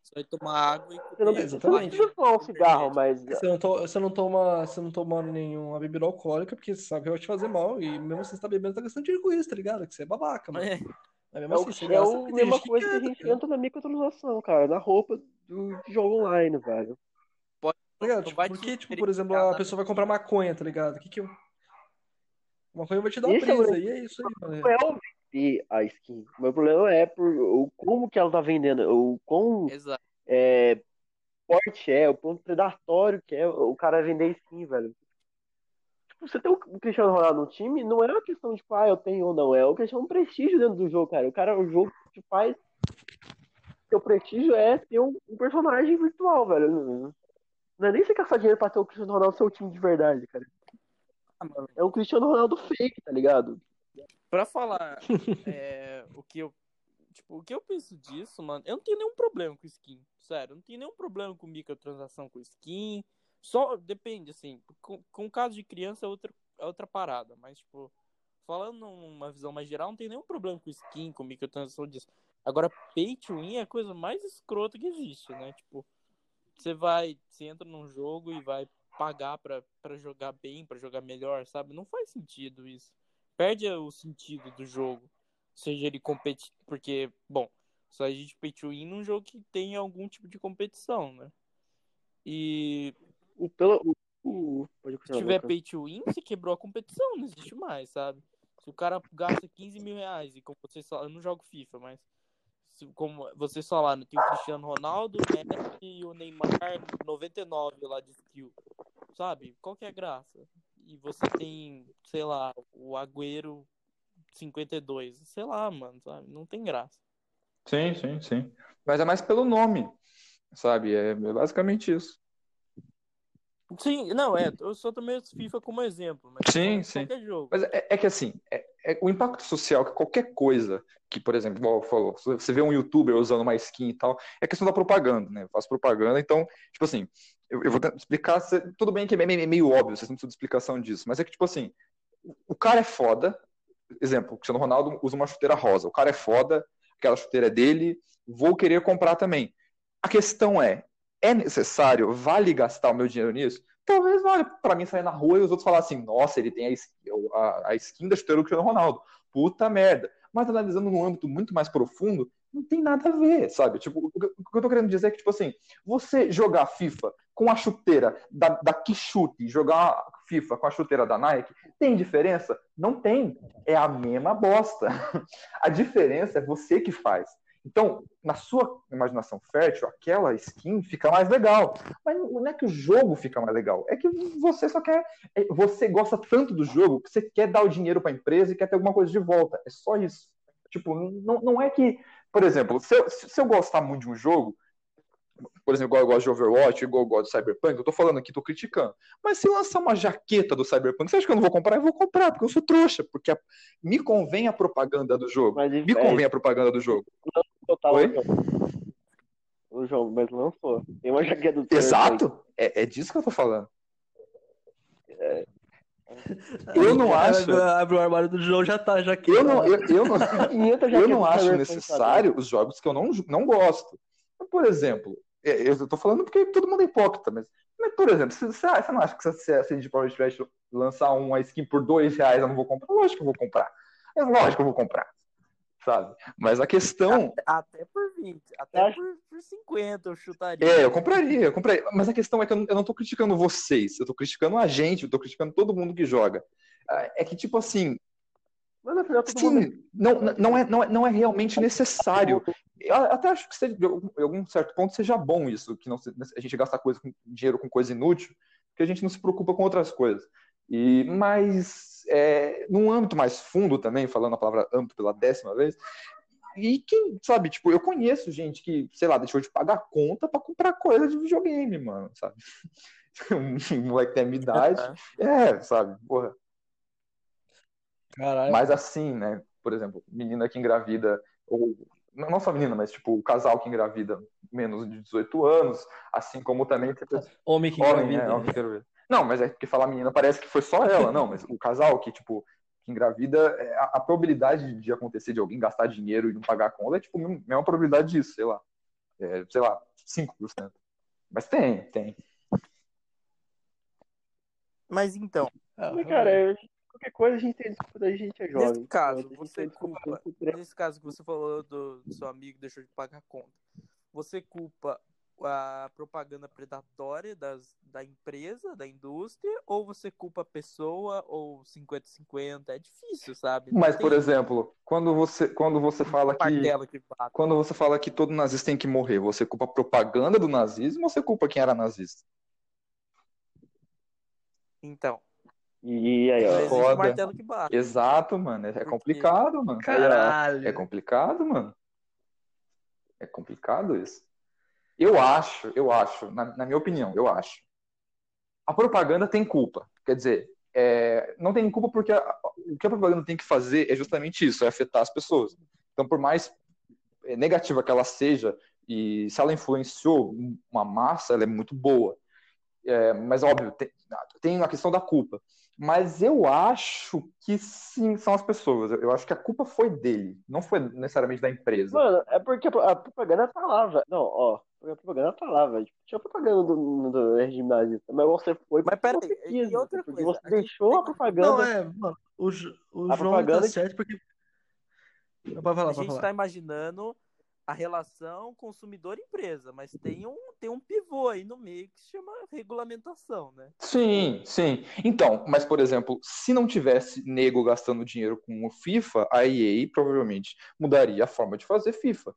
Você vai tomar água e Você não, comer precisa- você não exatamente. fumar um cigarro, mas. Você não, to- você não toma, você não toma nenhuma bebida alcoólica, porque você sabe que vai te fazer mal. E mesmo assim você tá bebendo, tá gastando dinheiro com isso, tá ligado? Que você é babaca, mano. É, Mas mesmo É, assim, o, você é gasta a porque mesma que coisa que a tá gente ligado? entra na microtransação, cara, na roupa do jogo online, velho. Tá ligado? Não Tipo, vai por te que, tipo, por exemplo, a pessoa vai comprar maconha, tá ligado? Que que eu... Maconha vai te dar Esse é o- brisa, e é isso aí, mano. Não é o vender a skin. O meu problema é por o como que ela tá vendendo, o quão exato. é, forte é, o quão predatório que é o cara vender skin, velho. Tipo, você tem o Cristiano Ronaldo no time, não é uma questão de, tipo, ah, eu tenho ou não, é uma questão de prestígio dentro do jogo, cara. O cara, o jogo te faz. Seu prestígio é ter um, um personagem virtual, velho. Não é nem você gastar dinheiro pra ter o Cristiano Ronaldo no seu time de verdade, cara. Ah, É um Cristiano Ronaldo fake, tá ligado? Pra falar é, o que eu. Tipo, o que eu penso disso, mano, eu não tenho nenhum problema com skin. Sério, eu não tenho nenhum problema com microtransação com skin. Só depende, assim. Com, com caso de criança é outra, é outra parada. Mas, tipo, falando numa visão mais geral, não tem nenhum problema com skin, com microtransação disso. Agora, pay to win é a coisa mais escrota que existe, né? Tipo, você vai, você entra num jogo e vai pagar pra, pra jogar bem, pra jogar melhor, sabe? Não faz sentido isso. Perde o sentido do jogo. Seja ele competitivo. Porque, bom, só a gente to win num jogo que tem algum tipo de competição, né? E O, pelo, o, se tiver pay to win, você quebrou a competição, não existe mais, sabe? Se o cara gasta 15 mil reais, e como vocês falaram, eu não jogo FIFA, mas se- como vocês falaram, tem o Cristiano Ronaldo, o Messi e o Neymar 99 lá de skill, sabe? Qual que é a graça? E você tem, sei lá, o Agüero 52, sei lá, mano, sabe? Não tem graça. Sim, sim, sim. Mas é mais pelo nome, sabe? É basicamente isso. Sim, não, é, eu só o FIFA como exemplo, mas Sim, de sim. qualquer jogo. Mas é, é que assim, é, é o impacto social que qualquer coisa que, por exemplo, igual falou, você vê um youtuber usando uma skin e tal, é questão da propaganda, né? Eu faço propaganda, então, tipo assim, eu, eu vou explicar, tudo bem que é meio, meio óbvio, vocês não precisam de explicação disso, mas é que, tipo assim, o cara é foda, exemplo, o Cristiano Ronaldo usa uma chuteira rosa, o cara é foda, aquela chuteira é dele, vou querer comprar também. A questão é, é necessário? Vale gastar o meu dinheiro nisso? Talvez valha para mim sair na rua e os outros falar assim, nossa, ele tem a, skin- a, a skin da chuteira do Cristiano Ronaldo. Puta merda. Mas analisando num âmbito muito mais profundo, não tem nada a ver, sabe? Tipo, o que eu tô querendo dizer é que, tipo assim, você jogar FIFA com a chuteira da, da Kishute e jogar FIFA com a chuteira da Nike, tem diferença? Não tem. É a mesma bosta. A diferença é você que faz. Então, na sua imaginação fértil, aquela skin fica mais legal. Mas não é que o jogo fica mais legal, é que você só quer. é- Você gosta tanto do jogo que você quer dar o dinheiro para a empresa e quer ter alguma coisa de volta. É só isso. Tipo, não, não é que. Por exemplo, se eu, se eu gostar muito de um jogo, por exemplo, igual eu gosto de Overwatch, igual eu gosto de Cyberpunk, eu tô falando aqui, tô criticando. Mas se lançar uma jaqueta do Cyberpunk, você acha que eu não vou comprar? Eu vou comprar, porque eu sou trouxa, porque a- me convém a propaganda do jogo. Mas Me convém a propaganda do jogo. total, Oi? O jogo, mas lançou. Tem uma jaqueta do Exato! É, é disso que eu tô falando. Eu não acho. Abre o armário do João, já tá, já que. Eu não, eu, eu não, 500 já eu não é acho necessário os jogos que eu não, não gosto. Por exemplo, é, eu tô falando porque todo mundo é hipócrita, mas, mas por exemplo, você, você você não acha que se a CD Projekt Trash lançar uma skin por dois reais eu não vou comprar? Lógico que eu vou comprar. É lógico que eu vou comprar. Sabe? Mas a questão. Até por 20, até Acho- por, por 50 eu chutaria. É, eu compraria, eu compraria. Mas a questão é que eu não, eu não tô criticando vocês, eu tô criticando a gente, eu tô criticando todo mundo que joga. Ah, É que, tipo assim, Mas final todo mundo. sim, não, não, é, não, é, não é realmente necessário. Eu até acho que seja, de algum- em algum certo ponto seja bom isso, que não se- a gente gasta coisa com, dinheiro com coisa inútil, porque a gente não se preocupa com outras coisas. E, mas, é, num âmbito mais fundo também, falando a palavra âmbito pela décima vez, e quem, sabe, tipo, eu conheço gente que, sei lá, deixou de pagar conta pra comprar coisa de videogame, mano, sabe? Um moleque tem a minha idade, é, sabe, porra. Caralho. Mas assim, né? Por exemplo, menina que engravida, ou não só menina, mas tipo, o casal que engravida menos de 18 anos, assim como também Homem que homem, engravida. né? Homem, quero ver. Não, mas é porque falar menina parece que foi só ela, não, mas o casal que, tipo, que engravida, é, a, a probabilidade de acontecer de alguém gastar dinheiro e não pagar a conta é tipo a mesma probabilidade disso, sei lá. É, sei lá, 5%. Mas tem, tem. Mas então, Ah, Mas, cara, eu- qualquer coisa a gente tem desculpa da gente é jovem. nesse caso, A você culpa, nesse caso que você falou do, do seu amigo deixou de pagar a conta, você culpa a propaganda predatória das, da empresa, da indústria, ou você culpa a pessoa, ou 50-50? É difícil, sabe? Não Mas, por tem exemplo, quando você, quando você fala que. que. Quando você fala que todo nazista tem que morrer, você culpa a propaganda do nazismo ou você culpa quem era nazista? Então, E aí, não ó. foda. martelo que bate. Exato, mano. É Porque- complicado, mano. Caralho. É complicado, mano. É complicado isso. Eu acho, eu acho, na, na minha opinião, eu acho. A propaganda tem culpa. Quer dizer, é, não tem culpa porque a- a- o que a propaganda tem que fazer é justamente isso, é afetar as pessoas. Então, por mais é, negativa que ela seja, e se ela influenciou uma massa, ela é muito boa. É, mas, óbvio, tem, tem a questão da culpa. Mas eu acho que sim, são as pessoas. Eu acho que a culpa foi dele, não foi necessariamente da empresa. Mano, é porque a propaganda falava. Não, ó. A propaganda falava. Tipo, tinha propaganda do, do regime nazista, mas você foi Mas pera você aí, quis, e outra porque coisa, você deixou tem a propaganda. Não, é, mano. O, o A João propaganda tá certo porque. Pode falar, A gente falar. está imaginando a relação consumidor-empresa, mas tem um, tem um pivô aí no meio que se chama regulamentação, né? Sim, sim. Então, mas por exemplo, se não tivesse nego gastando dinheiro com o FIFA, a EA provavelmente mudaria a forma de fazer FIFA.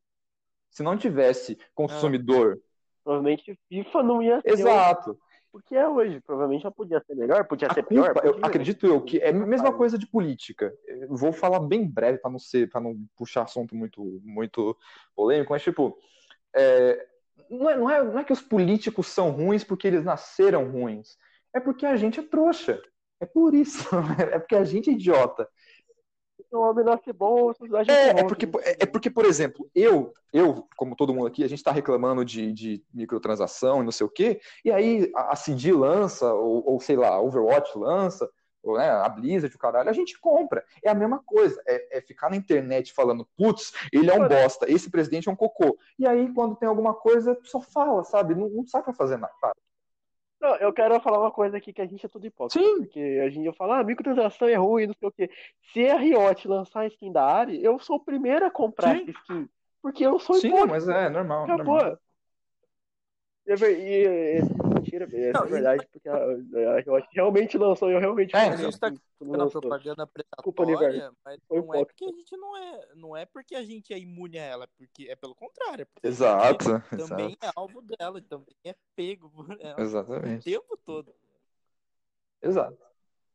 Se não tivesse consumidor, Provavelmente FIFA não ia ser exato. o que é hoje. Provavelmente ela podia ser melhor, podia A ser pior. culpa, eu podia. acredito eu que é a mesma coisa de política. Eu vou falar bem breve para não ser, para não puxar assunto muito, muito polêmico, mas tipo, é, não, é, não, é, não é que os políticos são ruins porque eles nasceram ruins. É porque a gente é trouxa. É por isso. É porque a gente é idiota. Se o homem nasce bom, a sociedade É, é porque, é, é porque, por exemplo, eu, eu, como todo mundo aqui, a gente tá reclamando de, de microtransação e não sei o quê, e aí a, a CD lança, ou, ou sei lá, a Overwatch lança, ou né, a Blizzard, o caralho, a gente compra. É a mesma coisa, é, é ficar na internet falando, putz, ele é um bosta, esse presidente é um cocô. E aí, quando tem alguma coisa, só fala, sabe? Não, não sai pra fazer nada. Não, eu quero falar uma coisa aqui que a gente é tudo hipócrita. Sim. Porque a gente ia falar, ah, microtransação é ruim, não sei o quê. Se a Riot lançar a skin da Ari, eu sou o primeiro a comprar Sim. essa skin. Porque eu sou Sim, hipócrita. mas é normal. Acabou. normal. E, e, mentira, essa Não, é e- verdade, porque a, a Riot realmente lançou, eu realmente É, então. a skin quando Pela propaganda predatória, mas Foi não é porque a gente não é, não é porque a gente é imune a ela, porque é pelo contrário, é Exato, gente também exato. é alvo dela, também é pego por ela o Exatamente. tempo todo. Exato.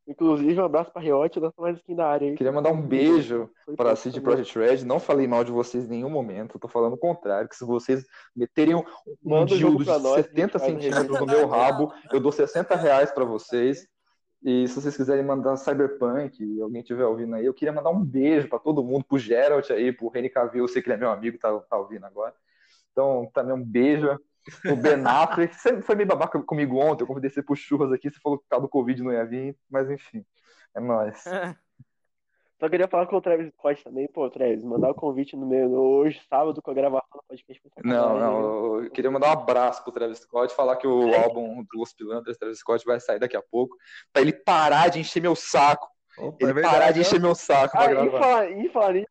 Inclusive, um abraço pra Riot, lançou mais skin da área aí. Queria mandar um beijo Foi para a hipócrita CD também. Projekt Red. Não falei mal de vocês em nenhum momento. Tô falando o contrário. Que se vocês meterem um, Manda dildo pra de nós, a gente 70 faz centímetros no meu rabo, eu dou 60 reais para vocês. E se vocês quiserem mandar Cyberpunk, e alguém estiver ouvindo aí, eu queria mandar um beijo para todo mundo, pro Geralt aí, pro Henry Cavill, eu sei que ele é meu amigo, tá, tá ouvindo agora. Então, também um beijo. O Ben Affleck, você foi meio babaca comigo ontem, eu convidei você pro churras aqui, você falou que por causa do Covid não ia vir, mas enfim, é nóis. Só queria falar com o Travis Scott também, pô, Travis, mandar o convite no meu hoje, sábado, com a gravação do podcast. Não, não, eu queria mandar um abraço pro Travis Scott, falar que o álbum do Los Pilantras, Travis Scott, vai sair daqui a pouco, pra ele parar de encher meu saco, Opa, ele é verdade, parar de encher meu saco pra Ah, e gravar. falar, e falar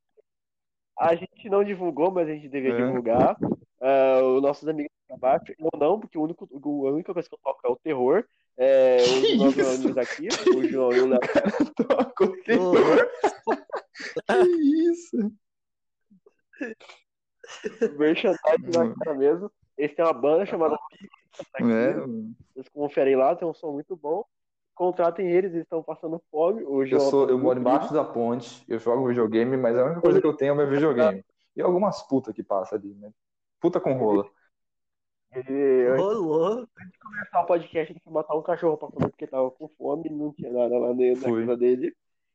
a gente não divulgou, mas a gente devia É. divulgar. Ah, os nossos amigos do trabalho, eu não, porque o único, a única coisa que eu toco é o terror. É, os Que isso? amigos aqui, o João e o Léo. Toca o terror. Que isso? merchandising na cara mesmo. Eles têm uma banda chamada É, Vocês conferem lá, tem um som muito bom. Contratem eles, eles estão passando fome. O eu, João sou, tá eu moro muito embaixo da ponte, eu jogo videogame, mas a única coisa que eu tenho é o meu videogame. E algumas putas que passam ali, né? Puta com rola. Ele- Rolou. começar o podcast, ele foi matar um cachorro pra comer porque tava com fome, não tinha nada lá dentro da casa dele.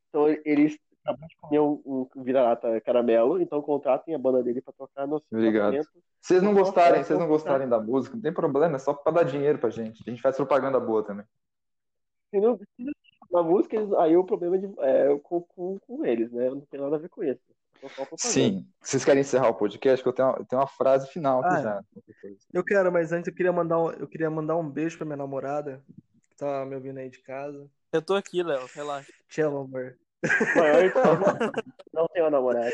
Então eles acabaram de comer um, um vira-lata caramelo, então contratem a banda dele pra tocar no Obrigado. Se vocês não Nossa, gostarem, se vocês não gostarem da música, não tem problema, é só pra dar dinheiro pra gente. A gente faz propaganda boa também. Se não precisa da música, eles- aí o problema é, de- é com, com, com eles, né? Não tem nada a ver com isso. Propaganda. Sim. Vocês querem encerrar o podcast? Que eu tenho uma, eu tenho uma frase final aqui Ah, já. qualquer coisa. Eu quero, mas antes eu queria mandar um, eu queria mandar um beijo pra minha namorada, que tá me ouvindo aí de casa. Eu tô aqui, Léo, relaxa. Te amo, amor. Maior então, não tem uma namorada.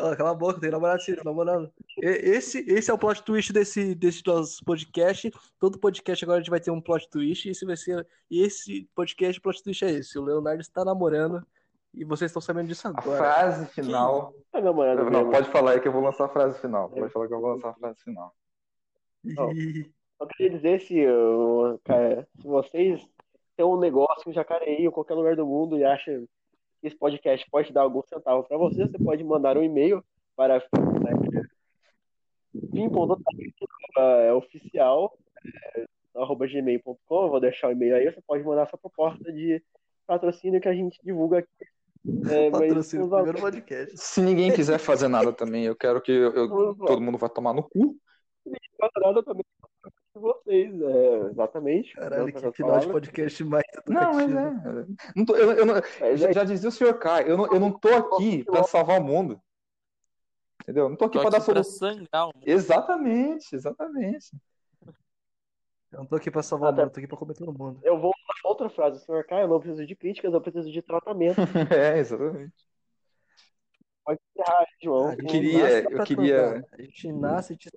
Ó, cala a boca, tem namorado sim, namorando. Esse, esse é o plot twist desse, desse nosso podcast. Todo podcast agora a gente vai ter um plot twist. E esse vai ser. E esse podcast, o plot twist é esse. O Leonardo está namorando. E vocês estão sabendo disso A agora. frase final. Namorada Não, mesmo. pode falar aí que eu vou lançar a frase final. Pode falar que eu vou lançar a frase final. Não. Só queria dizer se, cara, se vocês têm um negócio em Jacareí ou qualquer lugar do mundo e acham que esse podcast pode dar algum centavo para você, você pode mandar um e-mail para é oficial é, arroba gmail.com, eu vou deixar o e-mail aí, você pode mandar sua proposta de patrocínio que a gente divulga aqui. É, primeiro podcast. Se ninguém quiser fazer nada também, eu quero que eu- eu- todo mundo vá tomar no cu. nada também de vocês, é, exatamente. Caralho, que final de podcast mais Não, mas tentativo. é. Não tô- eu, eu não- Mas já, é já dizia o senhor K, eu não, eu não tô aqui pra salvar o mundo. Entendeu? Eu não tô aqui Tô pra dar aqui pra solução. Exatamente, exatamente. Eu não tô aqui pra salvar o mundo, tô aqui pra comer todo mundo. Eu vou usar outra frase, senhor Caio, eu não preciso de críticas, eu preciso de tratamento. É, exatamente. Pode encerrar, João. Gente queria- eu pra queria- transar. A gente nasce de.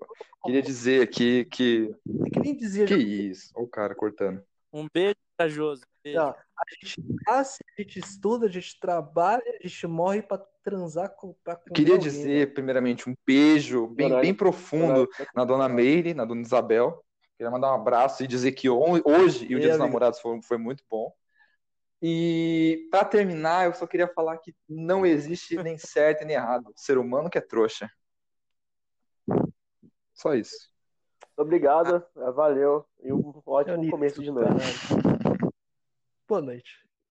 Queria dizer aqui que. É que nem dizia. Que isso? Olha o cara cortando. Um beijo pra Josi. A gente nasce, a gente estuda, a gente trabalha, a gente morre pra transar com pra Queria alguém, dizer, primeiramente, um beijo bem, Caralho. bem profundo na dona Meire, na dona Isabel. Queria mandar um abraço e dizer que hoje e o Dia dos? Namorados foi, foi muito bom. E para terminar, eu só queria falar que não existe nem certo e nem errado. Ser humano que é trouxa. Só isso. Obrigado, valeu. E um ótimo começo de noite. Boa noite.